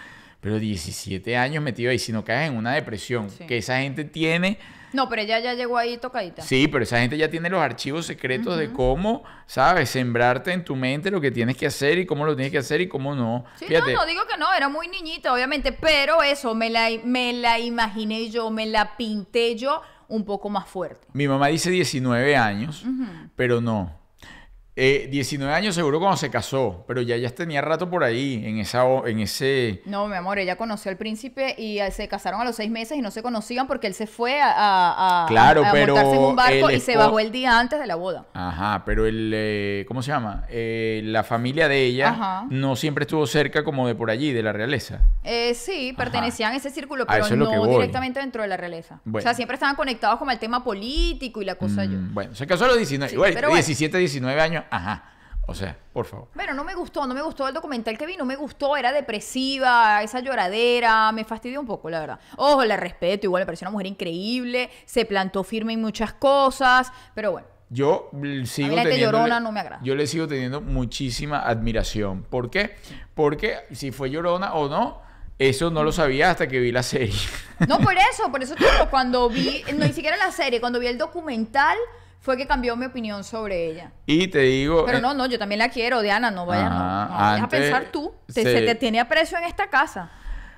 Pero 17 años metido ahí, si no caes en una depresión Sí. que esa gente tiene. No, pero ella ya llegó ahí tocadita. Sí, pero esa gente ya tiene los archivos secretos de cómo, ¿sabes? Sembrarte en tu mente lo que tienes que hacer y cómo lo tienes que hacer y cómo no. Sí, Fíjate, no, no digo que no, era muy niñita, obviamente, pero eso, me la, me la imaginé yo, me la pinté yo un poco más fuerte. mi mamá dice 19 años, pero no. Eh, 19 años seguro cuando se casó, pero ya ya tenía rato por ahí, en, esa, en ese... No, mi amor, ella conoció al príncipe y eh, se casaron a los seis meses y no se conocían porque él se fue a, a- a- Claro, a pero montarse en un barco y se bajó el día antes de la boda. Ajá, pero el... eh, ¿Cómo se llama? Eh, la familia de ella Ajá. no siempre estuvo cerca como de por allí, de la realeza. Eh, sí, pertenecían a ese círculo, pero no directamente dentro de la realeza. Bueno. O sea, siempre estaban conectados como al tema político y la cosa yo. Mm, bueno, se casó a los 19, Sí, bueno. 17, 19 años, ajá. O sea, por favor. Bueno, no me gustó, no me gustó el documental que vi, no me gustó, era depresiva, esa lloradera, me fastidió un poco, la verdad. Ojo, la respeto, igual me pareció una mujer increíble, se plantó firme en muchas cosas, pero bueno. Yo sigo la gente teniéndole- llorona no me agrada. Yo le sigo teniendo muchísima admiración. ¿Por qué? Porque si fue llorona o no, eso no lo sabía hasta que vi la serie. No, por *laughs* eso, por eso cuando vi, no ni siquiera la serie, cuando vi el documental, fue que cambió mi opinión sobre ella. y te digo... Pero eh, no, no, yo también la quiero, Diana, no vaya, no. Ajá, no vayas a pensar tú, te- se- se te tiene aprecio en esta casa,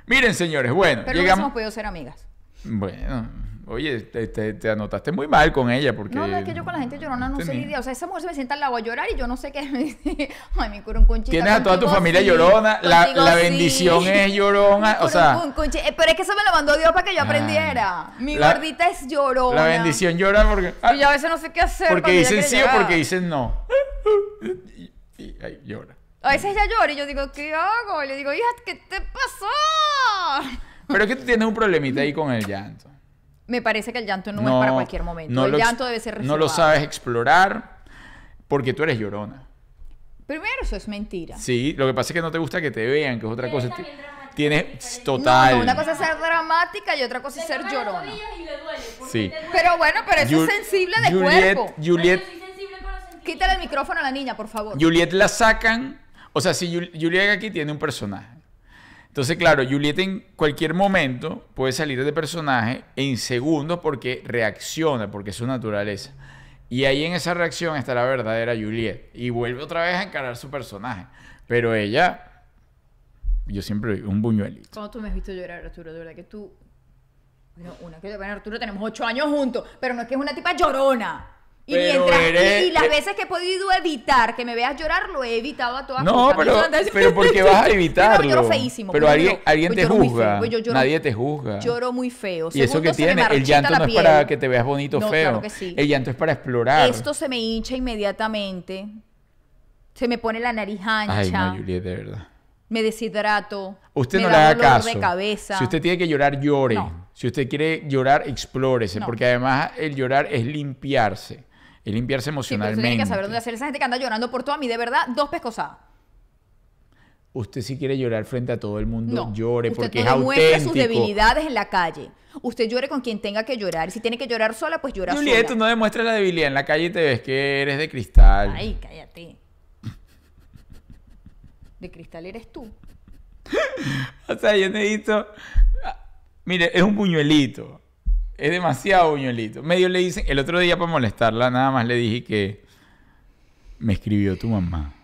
Miren, señores, bueno, pero no llegamos... hubiésemos podido ser amigas. Bueno, oye, te, te- te anotaste muy mal con ella porque... No, no, es que yo con la gente llorona no sé tenía- lidiar. O sea, esa mujer se me sienta al lado a llorar y yo no sé qué *laughs* me dice. Ay, mi curunconchita. Tienes a toda tu familia sí, llorona, la, la sí. bendición es *laughs* llorona, o sea... Eh, Pero es que eso me lo mandó Dios para que yo Ah. aprendiera. Mi La- gordita es llorona. La bendición llora porque... ah, Y yo a veces no sé qué hacer. porque dicen sí o porque dicen no. Y, y- ay, llora. A veces ella llora y yo digo, ¿qué hago? Y le digo, hija, ¿qué te pasó? Pero es que tú tienes un problemita ahí con el llanto. Me parece que el llanto no, es para cualquier momento. no el lo llanto debe ser No lo reservado. sabes explorar porque tú eres llorona. Primero, eso es mentira. Sí, lo que pasa es que no te gusta que te vean, que es otra cosa. Tienes total. No, no, una cosa es ser dramática y otra cosa es ser llorona. rodillas y le duele, porque Sí. duele. Pero bueno, pero eso Ju- es sensible de Juliet, cuerpo. Juliet. Quítale el micrófono a la niña, por favor. Juliet la sacan. O sea, si Jul- Juliet aquí tiene un personaje. Entonces, claro, Juliet en cualquier momento puede salir de personaje en segundos porque reacciona, porque es su naturaleza. Y ahí en esa reacción está la verdadera Juliet. Y vuelve otra vez a encarar su personaje. Pero ella, yo siempre un buñuelito. ¿Cómo tú me has visto llorar, Arturo? De verdad que tú... Bueno, una que bueno, Arturo, tenemos ocho años juntos, pero no es que es una tipa llorona. Y Pero mientras eres- y, y las veces que he podido evitar que me veas llorar, lo he evitado a todas No, pero, pero porque vas a evitarlo. lloro feísimo. pero yo alguien, alguien pues te juzga. feo, pues lloro- Nadie te juzga. Lloro muy feo. Y eso que tiene, el llanto la no es para que te veas bonito No, feo. claro que sí. El llanto es para explorar. Esto se me hincha inmediatamente. Se me pone la nariz Ay, ancha. no, Juliet, de verdad. me deshidrato. Usted me no le haga caso. de cabeza. Si usted tiene que llorar, llore. No. Si usted quiere llorar, explórese, No. porque además el llorar es limpiarse, es limpiarse Sí, pero emocionalmente. tiene que saber dónde hacer esa gente que anda llorando por todo. A mí, de verdad, dos pescosadas. Usted si quiere llorar frente a todo el mundo, No. llore usted porque no es demuestre auténtico. sus debilidades en la calle. Usted llore con quien tenga que llorar. Y si tiene que llorar sola, pues llora Juliet, tú sola. no demuestras la debilidad en la calle y te ves que eres de cristal. Ay, cállate. *laughs* De cristal eres tú. *laughs* O sea, yo necesito. ah, Mire, es un buñuelito. Es demasiado buñuelito. Medio le dicen. El otro día, para molestarla, nada más le dije que. Me escribió tu mamá.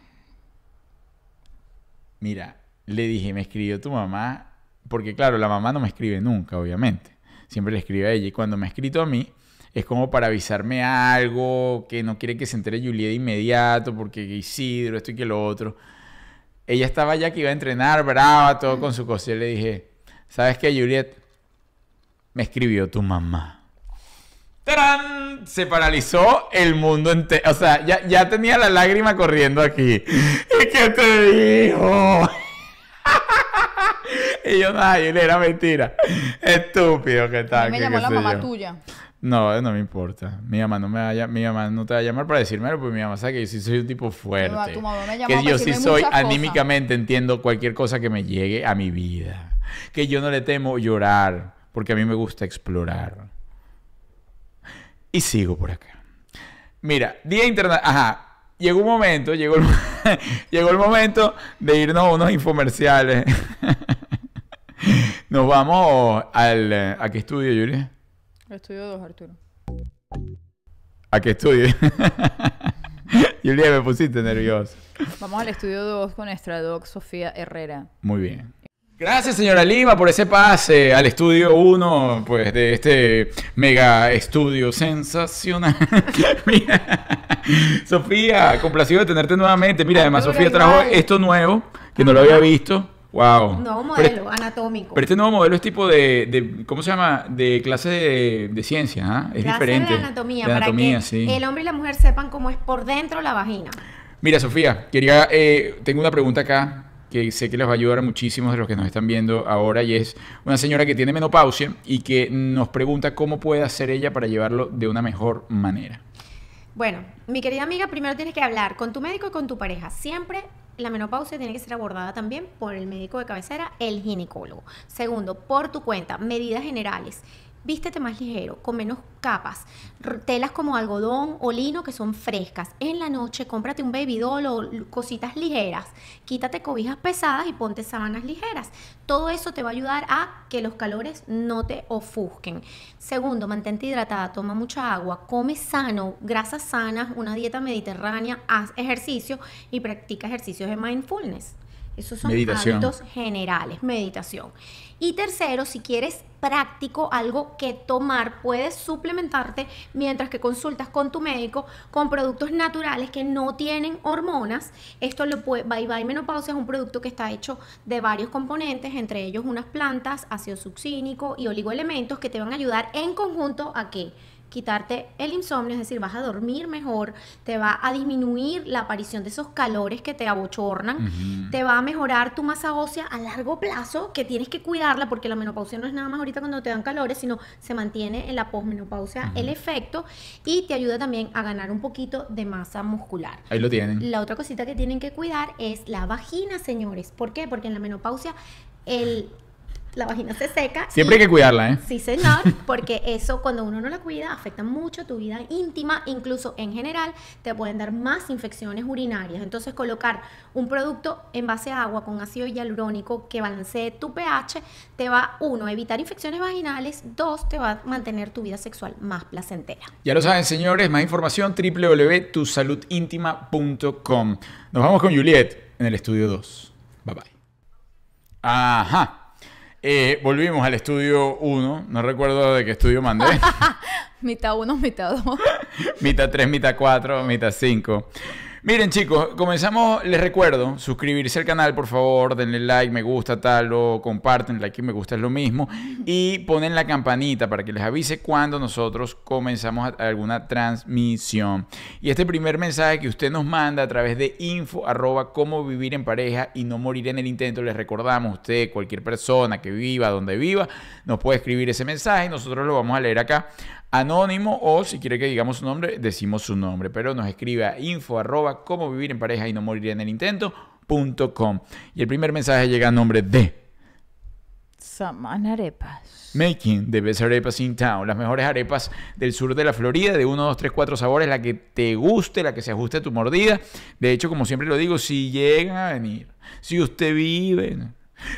Mira, le dije, me escribió tu mamá. Porque, claro, la mamá no me escribe nunca, obviamente. Siempre le escribe a ella. Y cuando me ha escrito a mí, es como para avisarme algo. Que no quiere que se entere Juliet de inmediato. Porque Isidro, esto y que lo otro. Ella estaba ya que iba a entrenar, brava, todo con su cosa. Le dije, ¿sabes qué, Juliet? Me escribió tu mamá. ¡Tarán! Se paralizó el mundo entero. O sea, ya, ya tenía la lágrima corriendo aquí. ¿Y qué te dijo? *laughs* y yo, nada, Juliet, era mentira. Estúpido, ¿qué tal? me ¿Qué- llamó la mamá yo? tuya. No, no me importa. Mi mamá no me va a, mi mamá no te va a llamar para decirme, porque mi mamá sabe que yo sí soy un tipo fuerte. tu mamá me llamó que yo sí soy cosas. anímicamente entiendo cualquier cosa que me llegue a mi vida. Que yo no le temo llorar, porque a mí me gusta explorar. Y sigo por acá. Mira, Día Internacional. Ajá. Llegó un momento, llegó el, *laughs* llegó el momento de irnos a unos infomerciales. *laughs* Nos vamos al. ¿A qué estudio, Julia? Estudio 2, Arturo. ¿A qué estudio? *laughs* Julia, me pusiste nervioso. Vamos al estudio 2 con nuestra doc Sofía Herrera. Muy bien. Gracias, señora Lima, por ese pase al estudio 1, pues, de este mega estudio sensacional. *laughs* Mira, Sofía, complacido de tenerte nuevamente. Mira, además, Sofía trajo esto nuevo, que no lo había visto. Wow. Nuevo Pero- modelo anatómico. Pero este nuevo modelo es tipo de, de- ¿cómo se llama? De clase de, de ciencia, ¿ah? Es Clase diferente. de anatomía, De anatomía, para que sí. el hombre y la mujer sepan cómo es por dentro la vagina. Mira, Sofía, quería, eh, tengo una pregunta acá que sé que les va a ayudar a muchísimos de los que nos están viendo ahora y es una señora que tiene menopausia y que nos pregunta cómo puede hacer ella para llevarlo de una mejor manera. Bueno, mi querida amiga, primero tienes que hablar con tu médico y con tu pareja. Siempre la menopausia tiene que ser abordada también por el médico de cabecera, el ginecólogo. Segundo, por tu cuenta, medidas generales. Vístete más ligero, con menos capas. Telas como algodón o lino que son frescas. En la noche, cómprate un baby doll o cositas ligeras. Quítate cobijas pesadas y ponte sábanas ligeras. Todo eso te va a ayudar a que los calores no te ofusquen. Segundo, mantente hidratada, toma mucha agua, come sano, grasas sanas, una dieta mediterránea, haz ejercicio y practica ejercicios de mindfulness. Esos son Meditación. hábitos generales, meditación. Y tercero, si quieres práctico, algo que tomar, puedes suplementarte mientras que consultas con tu médico con productos naturales que no tienen hormonas. Esto lo puede, Bye Bye Menopausia es un producto que está hecho de varios componentes, entre ellos unas plantas, ácido succínico y oligoelementos que te van a ayudar en conjunto a que quitarte el insomnio, es decir, vas a dormir mejor, te va a disminuir la aparición de esos calores que te abochornan, te va a mejorar tu masa ósea a largo plazo, que tienes que cuidarla porque la menopausia no es nada más ahorita cuando te dan calores, sino se mantiene en la posmenopausia el efecto y te ayuda también a ganar un poquito de masa muscular. Ahí lo tienen. La otra cosita que tienen que cuidar es la vagina, señores. ¿Por qué? Porque en la menopausia el, la vagina se seca. Siempre y- hay que cuidarla, ¿eh? Sí, señor, *laughs* porque eso cuando uno no la cuida afecta mucho tu vida íntima, incluso en general te pueden dar más infecciones urinarias. Entonces colocar un producto en base a agua con ácido hialurónico que balancee tu pH te va, uno, a evitar infecciones vaginales, dos, te va a mantener tu vida sexual más placentera. Ya lo saben, señores. Más información www.tusaludintima.com. Nos vamos con Juliet en el estudio 2. Bye bye. Ajá. Eh, volvimos al estudio 1. No recuerdo de qué estudio mandé. *laughs* Mitad uno, mitad dos. mitad 3, mitad 4, mitad 5. Miren chicos, comenzamos, les recuerdo, suscribirse al canal por favor, denle like, me gusta, tal, o comparten, like y me gusta es lo mismo, y ponen la campanita para que les avise cuando nosotros comenzamos alguna transmisión. Y este primer mensaje que usted nos manda a través de info arroba cómo vivir en pareja y no morir en el intento, les recordamos, usted, cualquier persona que viva donde viva, nos puede escribir ese mensaje y nosotros lo vamos a leer acá anónimo o si quiere que digamos su nombre, decimos su nombre, pero nos escribe a info arroba cómo vivir en pareja y no morir en el intento punto com. Y el primer mensaje llega a nombre de Saman arepas. Making the best arepas in town, las mejores arepas del sur de la Florida, de 1, 2, 3, 4 sabores, la que te guste, la que se ajuste a tu mordida. De hecho, como siempre lo digo, si llegan a venir, si usted vive,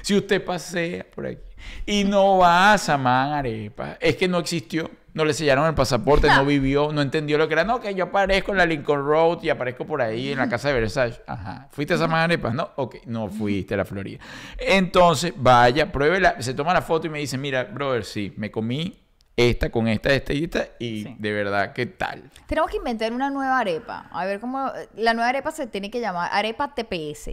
si usted pasea por aquí y no va a Samán Arepa, es que no existió. No le sellaron el pasaporte, no *laughs* vivió, no entendió lo que era. No, que yo aparezco en la Lincoln Road y aparezco por ahí en la casa de Versailles. Ajá. ¿Fuiste a Samán Arepas? No, ok, no fuiste a la Florida. Entonces, vaya, pruébela, se toma la foto y me dice, mira, brother, sí, me comí esta con esta, esta y esta y Sí. de verdad, ¿qué tal? Tenemos que inventar una nueva arepa. A ver cómo. La nueva arepa se tiene que llamar arepa TPS.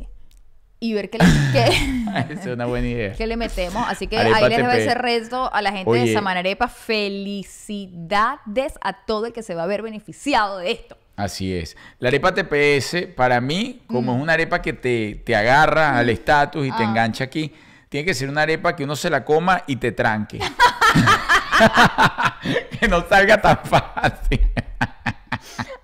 Y ver qué le, qué, *laughs* *laughs* Esa es una buena idea. qué le metemos. Así que Arepa ahí les TP. ese reto a la gente Oye. de Samanarepa. Felicidades a todo el que se va a ver beneficiado de esto. Así es. La arepa TPS, para mí, como es una arepa que te, te agarra al estatus y te Ah. engancha aquí, tiene que ser una arepa que uno se la coma y te tranque. *laughs* que no salga tan fácil.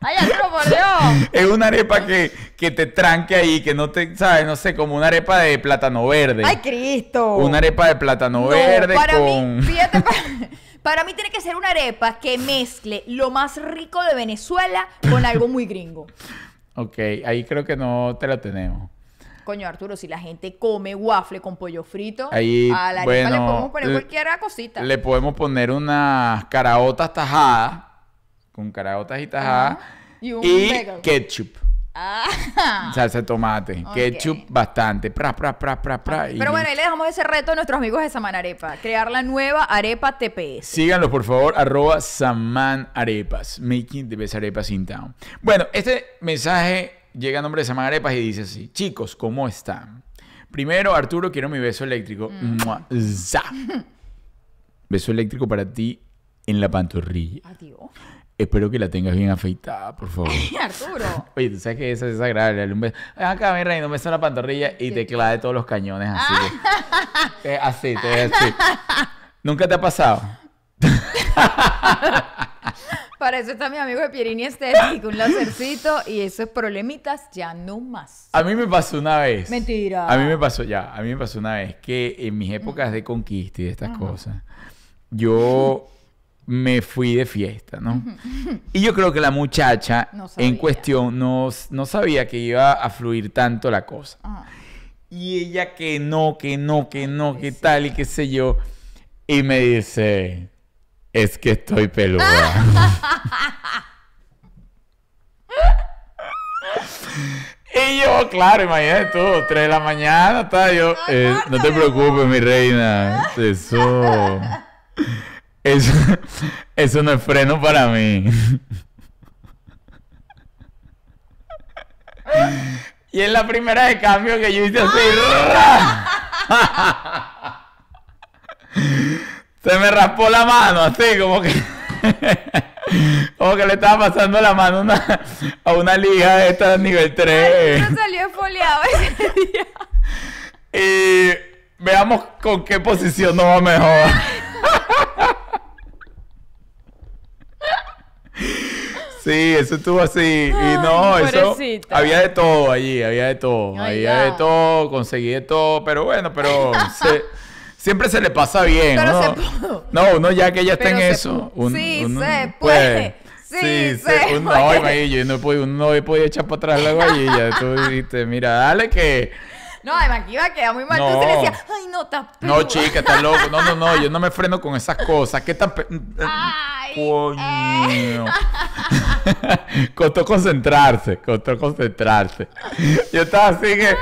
¡Ay, Arturo, por Dios! *laughs* Es una arepa que, que te tranque ahí, que no te, ¿sabes? No sé, como una arepa de plátano verde. ¡Ay, Cristo! Una arepa de plátano No, verde para con... mí, *laughs* fíjate, para, para mí tiene que ser una arepa que mezcle lo más rico de Venezuela con algo muy gringo. Ok, ahí creo que no te la tenemos. Coño, Arturo, si la gente come waffle con pollo frito, Ahí, a la arepa bueno, le podemos poner cualquier cosita. Le podemos poner unas caraotas tajadas, con caraotas y tajadas, Ajá. Y un y ketchup, Ah. salsa de tomate, ketchup bastante, pra, pra, pra, pra, pra. Pero bueno, ahí le dejamos ese reto a nuestros amigos de Samana Arepa. Crear la nueva arepa TPS. Síganlo, por favor, arroba Saman Arepas, making the best arepas in town. Bueno, este mensaje llega a nombre de Saman Arepas y dice así, chicos, ¿cómo están? Primero, Arturo, quiero mi beso eléctrico. Mm. *laughs* Beso eléctrico para ti en la pantorrilla. Adiós. Espero que la tengas bien afeitada, por favor. *laughs* Arturo. Oye, tú sabes que eso es desagradable. Un beso. Acá, mi reina, un beso en la pantorrilla y te clave todos los cañones así. Eh, así, te así. ¿Nunca te ha pasado? *laughs* Para eso está mi amigo de Pierini Estético, un lacercito y esos problemitas ya no más. A mí me pasó una vez. Mentira. A mí me pasó ya. A mí me pasó una vez que en mis épocas de conquista y de estas cosas, yo me fui de fiesta, ¿no? Y yo creo que la muchacha No en cuestión no, no sabía que iba a fluir tanto la cosa. Ajá. Y ella que no, que no, que no, que tal y qué sé yo. Y me dice, es que estoy peluda. *laughs* y yo, claro, imagínate tú, 3 de la mañana, está yo. eh, no te preocupes, mi reina. Eso, *laughs* eso, *laughs* eso no es freno para mí. Y es la primera de cambio que yo hice así. Se me raspó la mano, así como que. *laughs* como que le estaba pasando la mano a una- a una liga esta de nivel 3. Arturo salió esfoliado ese día. Y veamos con qué posición nos va mejor. *laughs* Sí, eso estuvo así. y Ay, no, eso. pobrecita. Había de todo allí, había de todo. Ay, había de todo, conseguí de todo. Pero bueno, pero se- siempre se le pasa bien. Pero uno- se pudo. No, uno ya que ya está Pero en eso. pudo. un- Sí, uno se puede. Sí, se uno- puede. No, imagínate, yo no, he podido- uno no he podido echar para atrás la guayilla. Tú dijiste, mira, dale que. No, además que iba a quedar muy mal. No. se le decía, ay, no, estás No, peluda". chica, estás loco. No, no, no, yo no me freno con esas cosas. ¿Qué tan... pe- Ay, Coño. *laughs* costó concentrarse, costó concentrarse. Yo estaba así que...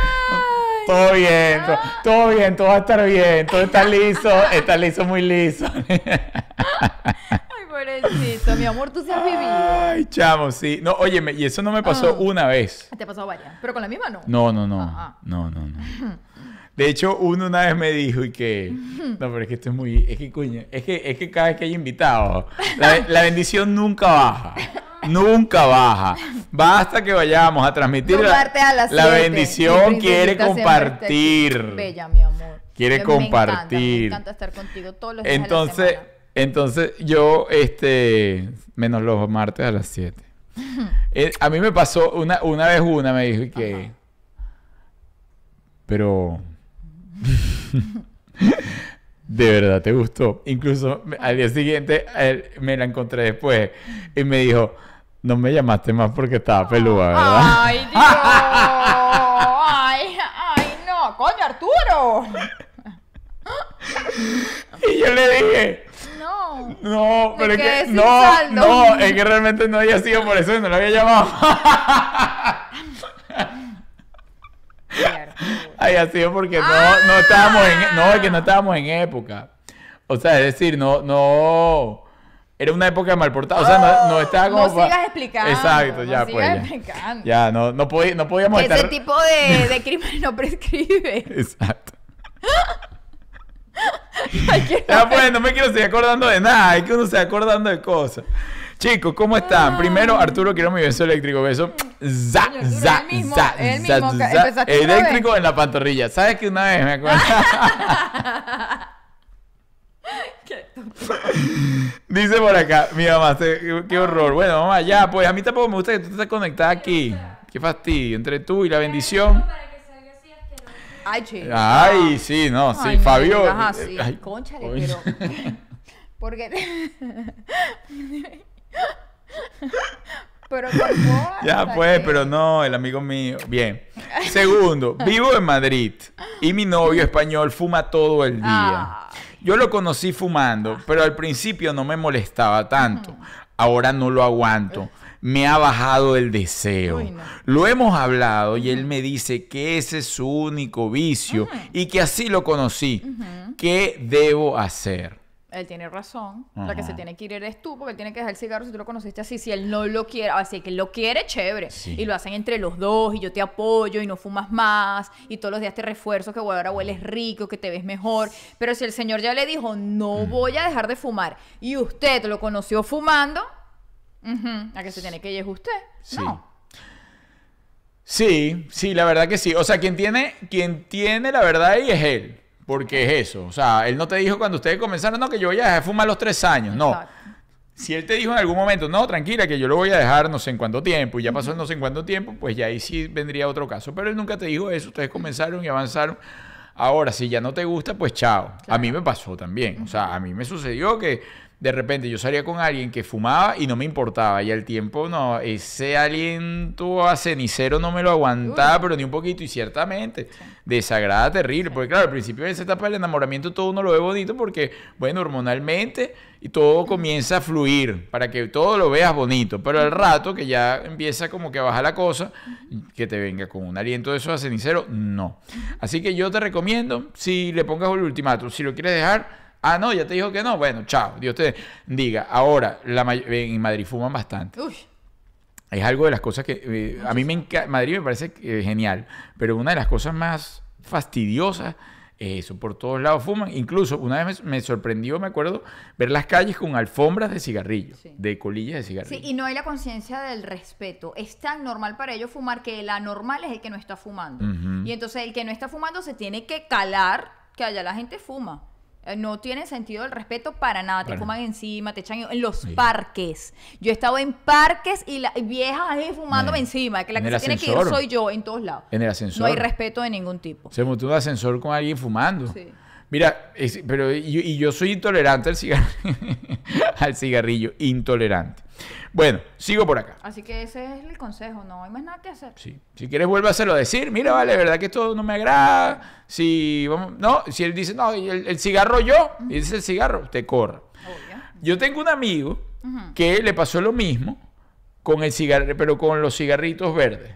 Todo bien, to- todo bien, todo va a estar bien, todo está liso, *laughs* está liso, muy liso. *laughs* Ay, pobrecito, mi amor, tú se has vivido. Ay, chamo, sí. No, óyeme, y eso no me pasó Ah. una vez. Te ha pasado varias, pero con la misma no. No, no, no. Ajá. No, no, no. De hecho, uno una vez me dijo y que. No, pero es que esto es muy. Es que, coño, es que, es que cada vez que hay invitados, la, la bendición nunca baja. Nunca baja. Basta que vayamos a transmitir la, martes a las la siete. bendición. Quiere compartir. Bella, mi amor. Quiere me encanta, compartir. Me encanta, estar contigo todos los días la Entonces, yo, este, menos los martes a las 7. Eh, a mí me pasó, una, una vez una me dijo que, pero, de verdad te gustó. Incluso al día siguiente él- me la encontré después y me dijo, no me llamaste más porque estaba pelúa, ¿verdad? Ay, Dios. Ay, ay, no. Coño, Arturo. *laughs* Y yo le dije, No. no, pero es que, no, saldo. no, es que realmente no había sido por eso no lo había llamado. haya sido porque no, no estábamos en, no, es que no estábamos en época. O sea, es decir, no, no, era una época de mal portado. O sea, no, no estaba como No pa- sigas explicando. Exacto, no ya sigas pues. Ya, explicando. Ya, no, no, podí- no podíamos Ese estar. tipo de, de crimen no prescribe. *laughs* Exacto. *laughs* Ya pues, no me quiero seguir acordando de nada, es que uno se acordando de cosas. Chicos, ¿cómo están? Primero, Arturo, quiero mi beso eléctrico. Beso. Za, Arturo, za, el mismo, za, el za, mismo za. otra Eléctrico en la pantorrilla. ¿Sabes que una vez me acuerdo? *laughs* Dice por acá, mi mamá, qué horror. Bueno, mamá, ya, pues a mí tampoco me gusta que tú estés conectada aquí. Qué fastidio, entre tú y la bendición. Para que salga así asqueroso. Ay. Ay, sí, no, sí, Ay, no Fabio. digas así. Ay, Cónchale, coño. pero. *laughs* Porque. *laughs* pero por. Ya pues, que- pero no, el amigo mío. Bien. Segundo, *laughs* vivo en Madrid y mi novio español fuma todo el día. Ah. Yo lo conocí fumando, pero al principio no me molestaba tanto. Ahora no lo aguanto. Me ha bajado el deseo. Uy, no. Lo hemos hablado y él me dice que ese es su único vicio y que así lo conocí. ¿Qué debo hacer? Él tiene razón. La que se tiene que ir eres tú, porque él tiene que dejar el cigarro si tú lo conociste así. Si él no lo quiere, así que él lo quiere, chévere. Sí. Y lo hacen entre los dos, y yo te apoyo, y no fumas más, y todos los días te refuerzo que ahora hueles rico, que te ves mejor. Pero si el señor ya le dijo, no voy a dejar de fumar, y usted lo conoció fumando, ujú, a que se tiene que ir es usted. Sí. No. Sí, sí, la verdad que sí. O sea, quien tiene, quien tiene la verdad ahí es él. Porque es eso. O sea, él no te dijo cuando ustedes comenzaron, no, que yo voy a dejar de fumar a los tres años. No. Exacto. Si él te dijo en algún momento, no, tranquila, que yo lo voy a dejar no sé en cuánto tiempo, y ya pasó no sé en cuánto tiempo, pues ya ahí sí vendría otro caso. Pero él nunca te dijo eso, ustedes comenzaron y avanzaron. Ahora, si ya no te gusta, pues chao. A mí me pasó también. O sea, a mí me sucedió que de repente yo salía con alguien que fumaba y no me importaba. Y al tiempo, no, ese aliento a cenicero no me lo aguantaba, pero ni un poquito. Y ciertamente, desagrada terrible. Porque claro, al principio de esa etapa del enamoramiento todo uno lo ve bonito porque, bueno, hormonalmente y todo comienza a fluir para que todo lo veas bonito. Pero al rato que ya empieza como que a bajar la cosa, que te venga con un aliento de esos a cenicero, no. Así que yo te recomiendo, si le pongas el ultimátum, si lo quieres dejar, ah, no, ya te dijo que no, bueno, chao, Dios te diga. Ahora, la en Madrid fuman bastante. Uy, Es algo de las cosas que eh, a mí me encanta, Madrid me parece eh, genial, pero una de las cosas más fastidiosas es eso, por todos lados fuman. Incluso una vez me, me sorprendió, me acuerdo, ver las calles con alfombras de cigarrillo, Sí. de colillas de cigarrillo. Sí, y no hay la conciencia del respeto. Es tan normal para ellos fumar que el anormal es el que no está fumando. Ujú. Y entonces el que no está fumando se tiene que calar que allá la gente fuma. Eh, No tiene sentido el respeto para nada. Te fuman encima, te echan en los Sí. parques. Yo he estado en parques y la viejas ahí fumándome encima. Que la en que se tiene que ir soy yo en todos lados. En el ascensor. No hay respeto de ningún tipo. Se montó un ascensor con alguien fumando. Sí. Mira, es- pero y, y yo soy intolerante al cigarrillo. *laughs* al cigarrillo, intolerante. Bueno, sigo por acá. Así que ese es el consejo. No hay más nada que hacer. Sí. Si quieres, vuélvaselo a decir. Mira, vale, verdad que esto no me agrada. Si, vamos, no, si él dice, no, el, el cigarro yo, y dice el cigarro, te corra. Obvio. Yo tengo un amigo que le pasó lo mismo con el cigarro, pero con los cigarritos verdes.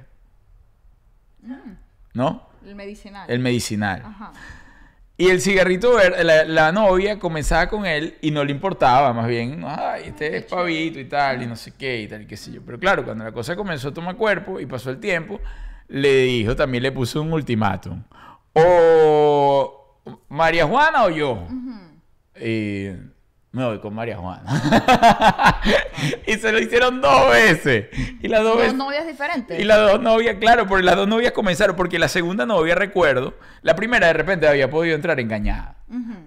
Mm. ¿No? el medicinal. el medicinal. Ajá. Y el cigarrito verde, la, la novia comenzaba con él y no le importaba, más bien, ay, este es pavito y tal, y no sé qué, y tal, y qué sé yo. Pero claro, cuando la cosa comenzó a tomar cuerpo y pasó el tiempo, le dijo, también le puso un ultimátum. O María Juana o yo. Y me voy con María Juana. *laughs* y se lo hicieron dos veces. Y las dos Dos novias diferentes. Y las dos novias, claro, porque las dos novias comenzaron, porque la segunda novia, recuerdo, la primera de repente había podido entrar engañada,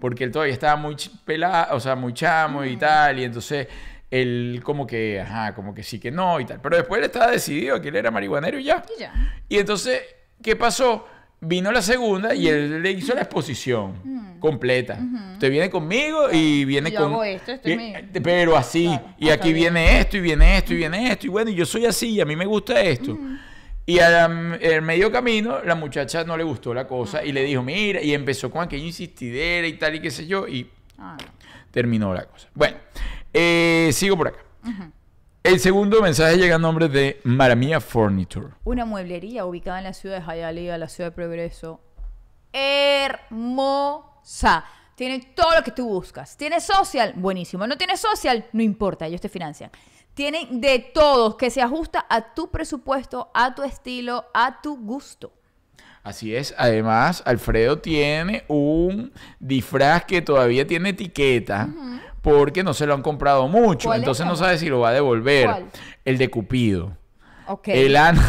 porque él todavía estaba muy pelado, o sea, muy chamo y tal, y entonces él como que, ajá, como que sí que no y tal, pero después él estaba decidido que él era marihuanero y ya. Y ya. Y entonces, ¿qué pasó? Vino la segunda y él le hizo la exposición completa. Usted viene conmigo y viene yo con... hago esto, este es Bien, mi- Pero así. Claro. Y Ah, aquí bien. viene esto y viene esto y viene esto. Y bueno, yo soy así y a mí me gusta esto. Y al medio camino, la muchacha no le gustó la cosa y le dijo, mira, y empezó con aquella insistidera y tal y qué sé yo, y Ah, terminó la cosa. Bueno, eh, sigo por acá. El segundo mensaje llega a nombre de Maramia Furniture. Una mueblería ubicada en la ciudad de Hialeah, la ciudad de Progreso. Hermosa. Tiene todo lo que tú buscas. ¿Tiene social? Buenísimo. ¿No tiene social? No importa, ellos te financian. Tiene de todo que se ajusta a tu presupuesto, a tu estilo, a tu gusto. Así es. Además, Alfredo tiene un disfraz que todavía tiene etiqueta porque no se lo han comprado mucho. Entonces no sabe si lo va a devolver. ¿Cuál? El de Cupido. Ok. Él, anda,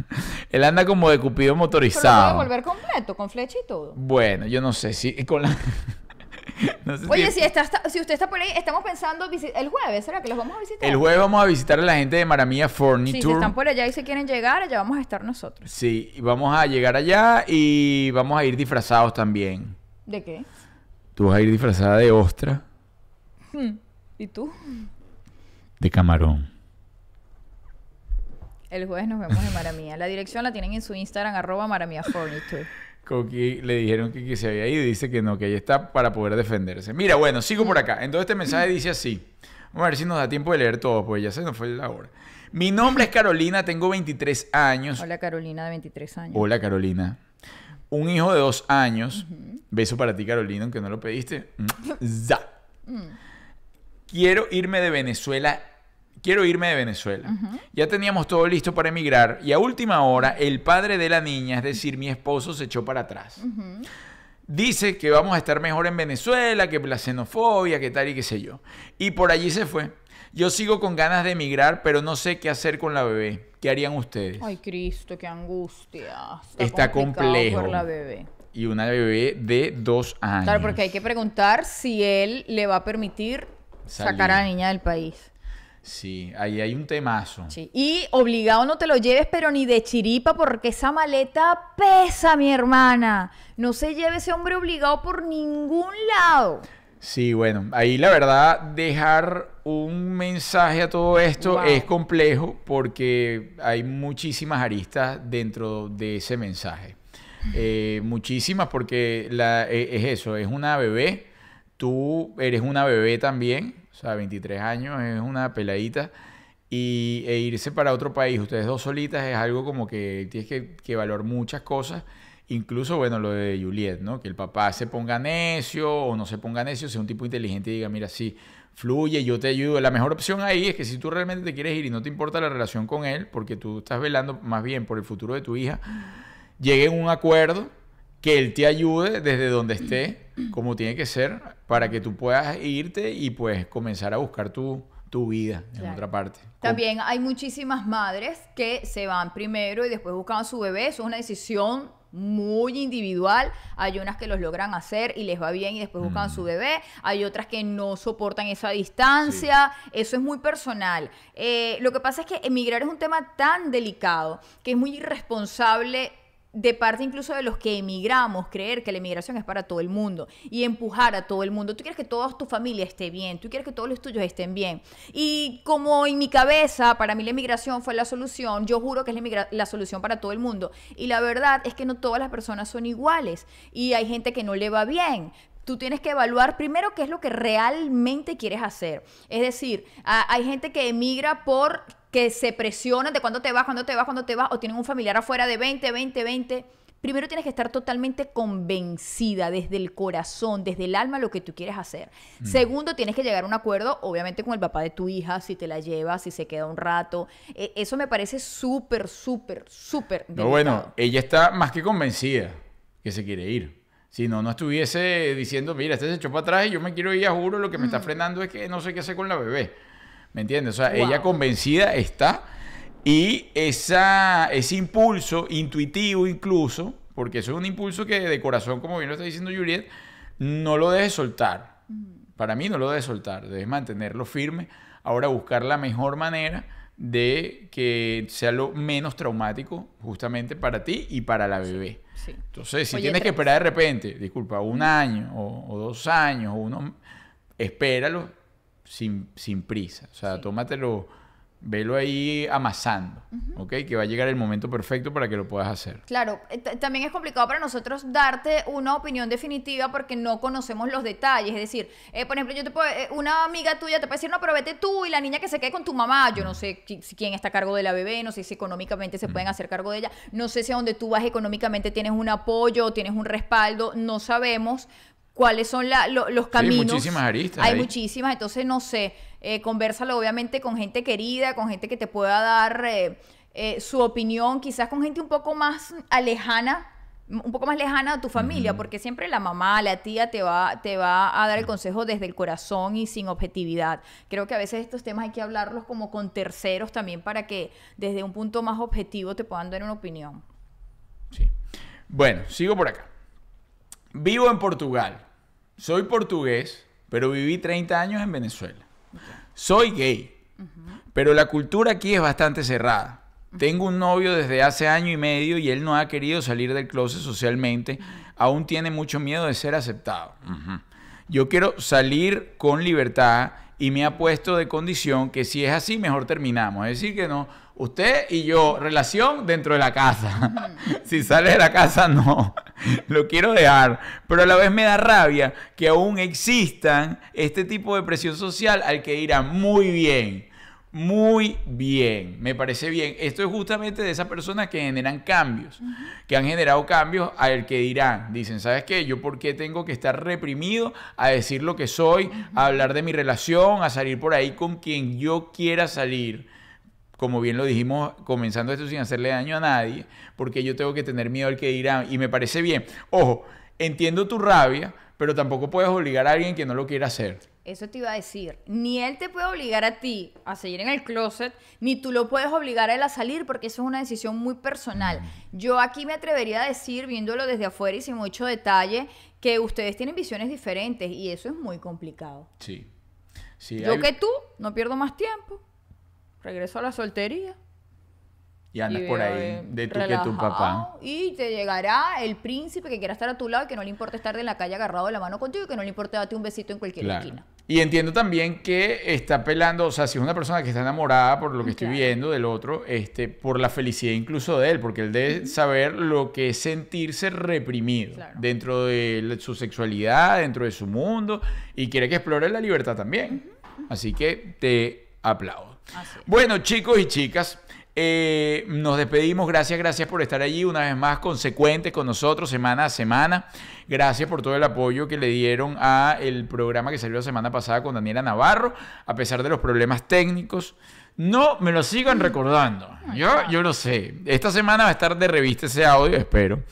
*laughs* él anda como de Cupido Pero lo puede motorizado. volver completo, con flecha y todo. Bueno, yo no sé si con la... *laughs* *laughs* no sé Oye, si- si, está, está- si usted está por ahí, estamos pensando el jueves, ¿será que los vamos a visitar? El jueves vamos a visitar a la gente de Maramia Sí, Furniture. si están por allá y se quieren llegar, allá vamos a estar nosotros. Sí, vamos a llegar allá y vamos a ir disfrazados también. ¿De qué? Tú vas a ir disfrazada de ostra, ¿Y tú? de camarón. El jueves nos vemos en Maramía. La dirección la tienen en su Instagram, arroba Maramía Furniture. Le dijeron que, que se había ido y dice que no, que ahí está para poder defenderse. Mira, bueno, sigo por acá. Entonces este mensaje dice así. Vamos a ver si nos da tiempo de leer todo, pues ya se nos fue la hora. Mi nombre es Carolina, tengo 23 años. Hola Carolina, de 23 años. Hola Carolina. Un hijo de dos años. Beso para ti Carolina, aunque no lo pediste. *laughs* Mm. Quiero irme de Venezuela. Quiero irme de Venezuela. Ya teníamos todo listo para emigrar y a última hora el padre de la niña, es decir, mi esposo, se echó para atrás. Dice que vamos a estar mejor en Venezuela, que la xenofobia, que tal y qué sé yo. Y por allí se fue. Yo sigo con ganas de emigrar, pero no sé qué hacer con la bebé. ¿Qué harían ustedes? Ay, Cristo, qué angustia. Está complejo. por la bebé. Y una bebé de dos años. Claro, porque hay que preguntar si él le va a permitir Salir. sacar a la niña del país. Sí, ahí hay un temazo. Sí. Y obligado no te lo lleves, pero ni de chiripa, porque esa maleta pesa, mi hermana. No se lleve ese hombre obligado por ningún lado. Sí, bueno, ahí la verdad dejar un mensaje a todo esto Wow. es complejo porque hay muchísimas aristas dentro de ese mensaje. Eh, muchísimas porque la, e- es eso, es una bebé, tú eres una bebé también, sea, 23 años, es una peladita. Y, e irse para otro país, ustedes dos solitas, es algo como que tienes que, que muchas cosas. Incluso, bueno, lo de Juliet, ¿no? Que el papá se ponga necio o no se ponga necio, sea un tipo inteligente y diga, mira, sí, fluye, yo te ayudo. La mejor opción ahí es que si tú realmente te quieres ir y no te importa la relación con él, porque tú estás velando más bien por el futuro de tu hija, lleguen a un acuerdo que él te ayude desde donde esté, como tiene que ser, para que tú puedas irte y pues comenzar a buscar tu, tu vida en Claro. otra parte. También hay muchísimas madres que se van primero y después buscan a su bebé. Eso es una decisión muy individual. Hay unas que los logran hacer y les va bien y después buscan a su bebé. Hay otras que no soportan esa distancia. Eso es muy personal. Eh, lo que pasa es que emigrar es un tema tan delicado que es muy irresponsable de parte incluso de los que emigramos, creer que la emigración es para todo el mundo y empujar a todo el mundo. Tú quieres que toda tu familia esté bien, tú quieres que todos los tuyos estén bien. Y como en mi cabeza, para mí la emigración fue la solución, yo juro que es la, la solución para todo el mundo. Y la verdad es que no todas las personas son iguales y hay gente que no le va bien. Tú tienes que evaluar primero qué es lo que realmente quieres hacer. Es decir, hay gente que emigra por que se presionan de cuándo te vas, cuándo te vas, cuándo te vas, o tienen un familiar afuera de 20, 20, 20. primero tienes que estar totalmente convencida desde el corazón, desde el alma, lo que tú quieres hacer. Mm. Segundo, tienes que llegar a un acuerdo, obviamente, con el papá de tu hija, si te la llevas, si se queda un rato. Eh, eso me parece súper, súper, súper. No, bueno, ella está más que convencida que se quiere ir. Si no, no estuviese diciendo, mira, este se echó para atrás y yo me quiero ir, a juro, lo que me está frenando es que no sé qué hacer con la bebé. ¿Me entiendes? O sea, Wow. ella convencida está y esa, ese impulso intuitivo incluso, porque eso es un impulso que de corazón, como bien lo está diciendo Juliet, no lo debes soltar. Para mí no lo debes soltar, debes mantenerlo firme. Ahora buscar la mejor manera de que sea lo menos traumático justamente para ti y para la bebé. Sí. Entonces, si Oye, tienes que esperar de repente, disculpa, un año o, o dos años o uno, espéralo sin, sin prisa. O sea, tómatelo, velo ahí amasando, ¿ok? Que va a llegar el momento perfecto para que lo puedas hacer. Claro, eh, también es complicado para nosotros darte una opinión definitiva porque no conocemos los detalles. Es decir, eh, por ejemplo, yo te puedo, eh, una amiga tuya te puede decir, no, pero vete tú y la niña que se quede con tu mamá. Yo no sé qui- si quién está a cargo de la bebé, no sé si económicamente se pueden hacer cargo de ella, no sé si a donde tú vas económicamente tienes un apoyo, tienes un respaldo, no sabemos cuáles son la- lo- los caminos. muchísimas aristas Hay ahí. muchísimas, entonces no sé, eh, conversalo obviamente con gente querida, con gente que te pueda dar eh, eh, su opinión, quizás con gente un poco más alejana, un poco más lejana a tu familia, porque siempre la mamá, la tía te va, te va a dar el consejo desde el corazón y sin objetividad. Creo que a veces estos temas hay que hablarlos como con terceros también para que desde un punto más objetivo te puedan dar una opinión. Sí. Bueno, sigo por acá. Vivo en Portugal. Soy portugués, pero viví 30 años en Venezuela. Soy gay, pero la cultura aquí es bastante cerrada. Tengo un novio desde hace año y medio y él no ha querido salir del closet socialmente. Aún tiene mucho miedo de ser aceptado. Yo quiero salir con libertad y me ha puesto de condición que si es así, mejor terminamos. Es decir, que no, usted y yo, relación dentro de la casa. *laughs* si sale de la casa, no. Lo quiero dejar. Pero a la vez me da rabia que aún existan este tipo de presión social al que dirán muy bien. Muy bien, me parece bien. Esto es justamente de esas personas que generan cambios, que han generado cambios al que dirán, dicen, ¿sabes qué? Yo por qué tengo que estar reprimido a decir lo que soy, a hablar de mi relación, a salir por ahí con quien yo quiera salir. Como bien lo dijimos, comenzando esto sin hacerle daño a nadie, porque yo tengo que tener miedo al que dirán. Y me parece bien. Ojo, entiendo tu rabia, pero tampoco puedes obligar a alguien que no lo quiera hacer. Eso te iba a decir. Ni él te puede obligar a ti a seguir en el closet, ni tú lo puedes obligar a él a salir, porque eso es una decisión muy personal. Yo aquí me atrevería a decir, viéndolo desde afuera y sin mucho detalle, que ustedes tienen visiones diferentes y eso es muy complicado. Sí. sí Yo hay- que tú, no pierdo más tiempo. Regreso a la soltería. Y andas y por ahí eh, de tu que tu papá. Y te llegará el príncipe que quiera estar a tu lado y que no le importa estar de la calle agarrado de la mano contigo y que no le importa darte un besito en cualquier Claro. esquina. Y entiendo también que está pelando, o sea, si es una persona que está enamorada por lo que estoy Claro. viendo del otro, este, por la felicidad incluso de él, porque él debe saber lo que es sentirse reprimido Claro. dentro de su sexualidad, dentro de su mundo, y quiere que explore la libertad también. Así que te aplaudo. Bueno, chicos y chicas, eh, nos despedimos. Gracias, gracias por estar allí una vez más consecuentes con nosotros semana a semana. Gracias por todo el apoyo que le dieron a el programa que salió la semana pasada con Daniela Navarro, a pesar de los problemas técnicos. No me lo sigan recordando. Yo, yo lo sé. Esta semana va a estar de revista ese audio, espero.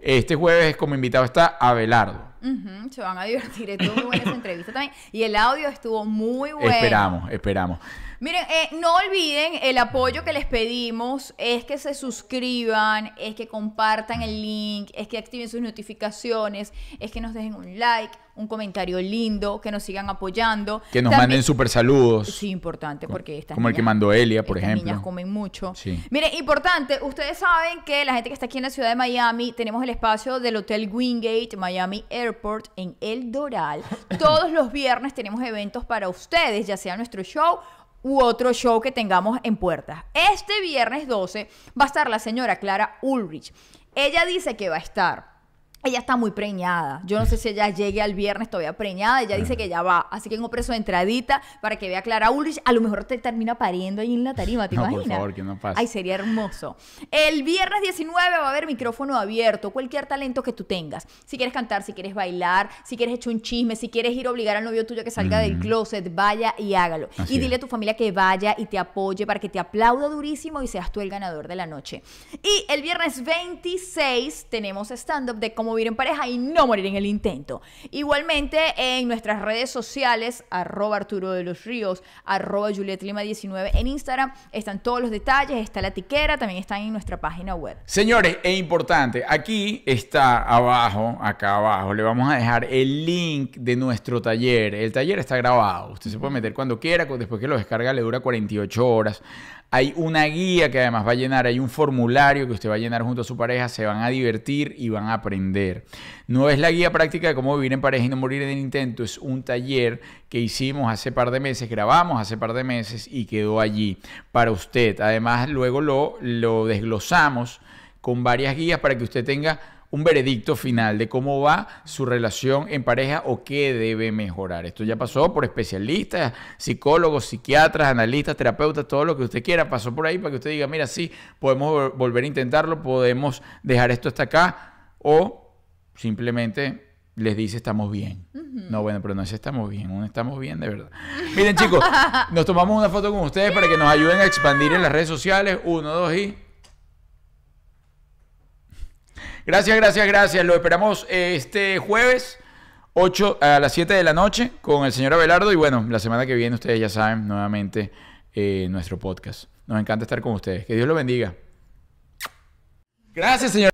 Este jueves como invitado está Abelardo. Ujú, se van a divertir. Estuvo muy buena esa entrevista también. Y el audio estuvo muy bueno. Esperamos, esperamos. Miren, eh, no olviden el apoyo que les pedimos es que se suscriban, es que compartan el link, es que activen sus notificaciones, es que nos dejen un like, un comentario lindo, que nos sigan apoyando. Que nos También- manden super saludos. Sí, importante, porque estas como el que mandó Elia, por estas ejemplo. niñas comen mucho. Sí. Miren, importante, ustedes saben que la gente que está aquí en la ciudad de Miami, tenemos el espacio del Hotel Wingate Miami Airport en El Doral. *laughs* Todos los viernes tenemos eventos para ustedes, ya sea nuestro show u otro show que tengamos en puertas. Este viernes 12 va a estar la señora Clara Ulrich. Ella dice que va a estar ella está muy preñada. Yo no sé si ella llegue al viernes todavía preñada. Ella dice que ya va. Así que en un preso de entradita para que vea a Clara Ulrich. A lo mejor te termina pariendo ahí en la tarima, ¿te No, por imaginas? favor, que no pase. Ay, sería hermoso. El viernes 19 va a haber micrófono abierto. Cualquier talento que tú tengas. Si quieres cantar, si quieres bailar, si quieres echar un chisme, si quieres ir a obligar al novio tuyo que salga del closet, vaya y hágalo. Así y dile a tu familia que vaya y te apoye para que te aplauda durísimo y seas tú el ganador de la noche. Y el viernes 26 tenemos stand-up de cómo vivir en pareja y no morir en el intento. Igualmente en nuestras redes sociales, arroba Arturo de los Ríos, arroba Juliet Lima 19 en Instagram, están todos los detalles, está la tiquera, también están en nuestra página web. Señores, es importante, aquí está abajo, acá abajo, le vamos a dejar el link de nuestro taller. El taller está grabado, usted se puede meter cuando quiera, después que lo descarga le dura 48 horas. Hay una guía que además va a llenar, hay un formulario que usted va a llenar junto a su pareja, se van a divertir y van a aprender. No es la guía práctica de cómo vivir en pareja y no morir en el intento, es un taller que hicimos hace par de meses, grabamos hace par de meses y quedó allí para usted. Además, luego lo, lo desglosamos con varias guías para que usted tenga un veredicto final de cómo va su relación en pareja o qué debe mejorar. Esto ya pasó por especialistas, psicólogos, psiquiatras, analistas, terapeutas, todo lo que usted quiera pasó por ahí para que usted diga, mira, sí, podemos vol- volver a intentarlo, podemos dejar esto hasta acá o simplemente les dice estamos bien. No, bueno, pero no es estamos bien, un estamos bien de verdad. Miren chicos, nos tomamos una foto con ustedes para que nos ayuden a expandir en las redes sociales. Uno, dos y... Gracias, gracias, gracias. Lo esperamos eh, este jueves 8 a las 7 de la noche con el señor Abelardo. Y bueno, la semana que viene ustedes ya saben nuevamente eh, nuestro podcast. Nos encanta estar con ustedes. Que Dios lo bendiga. Gracias, señor.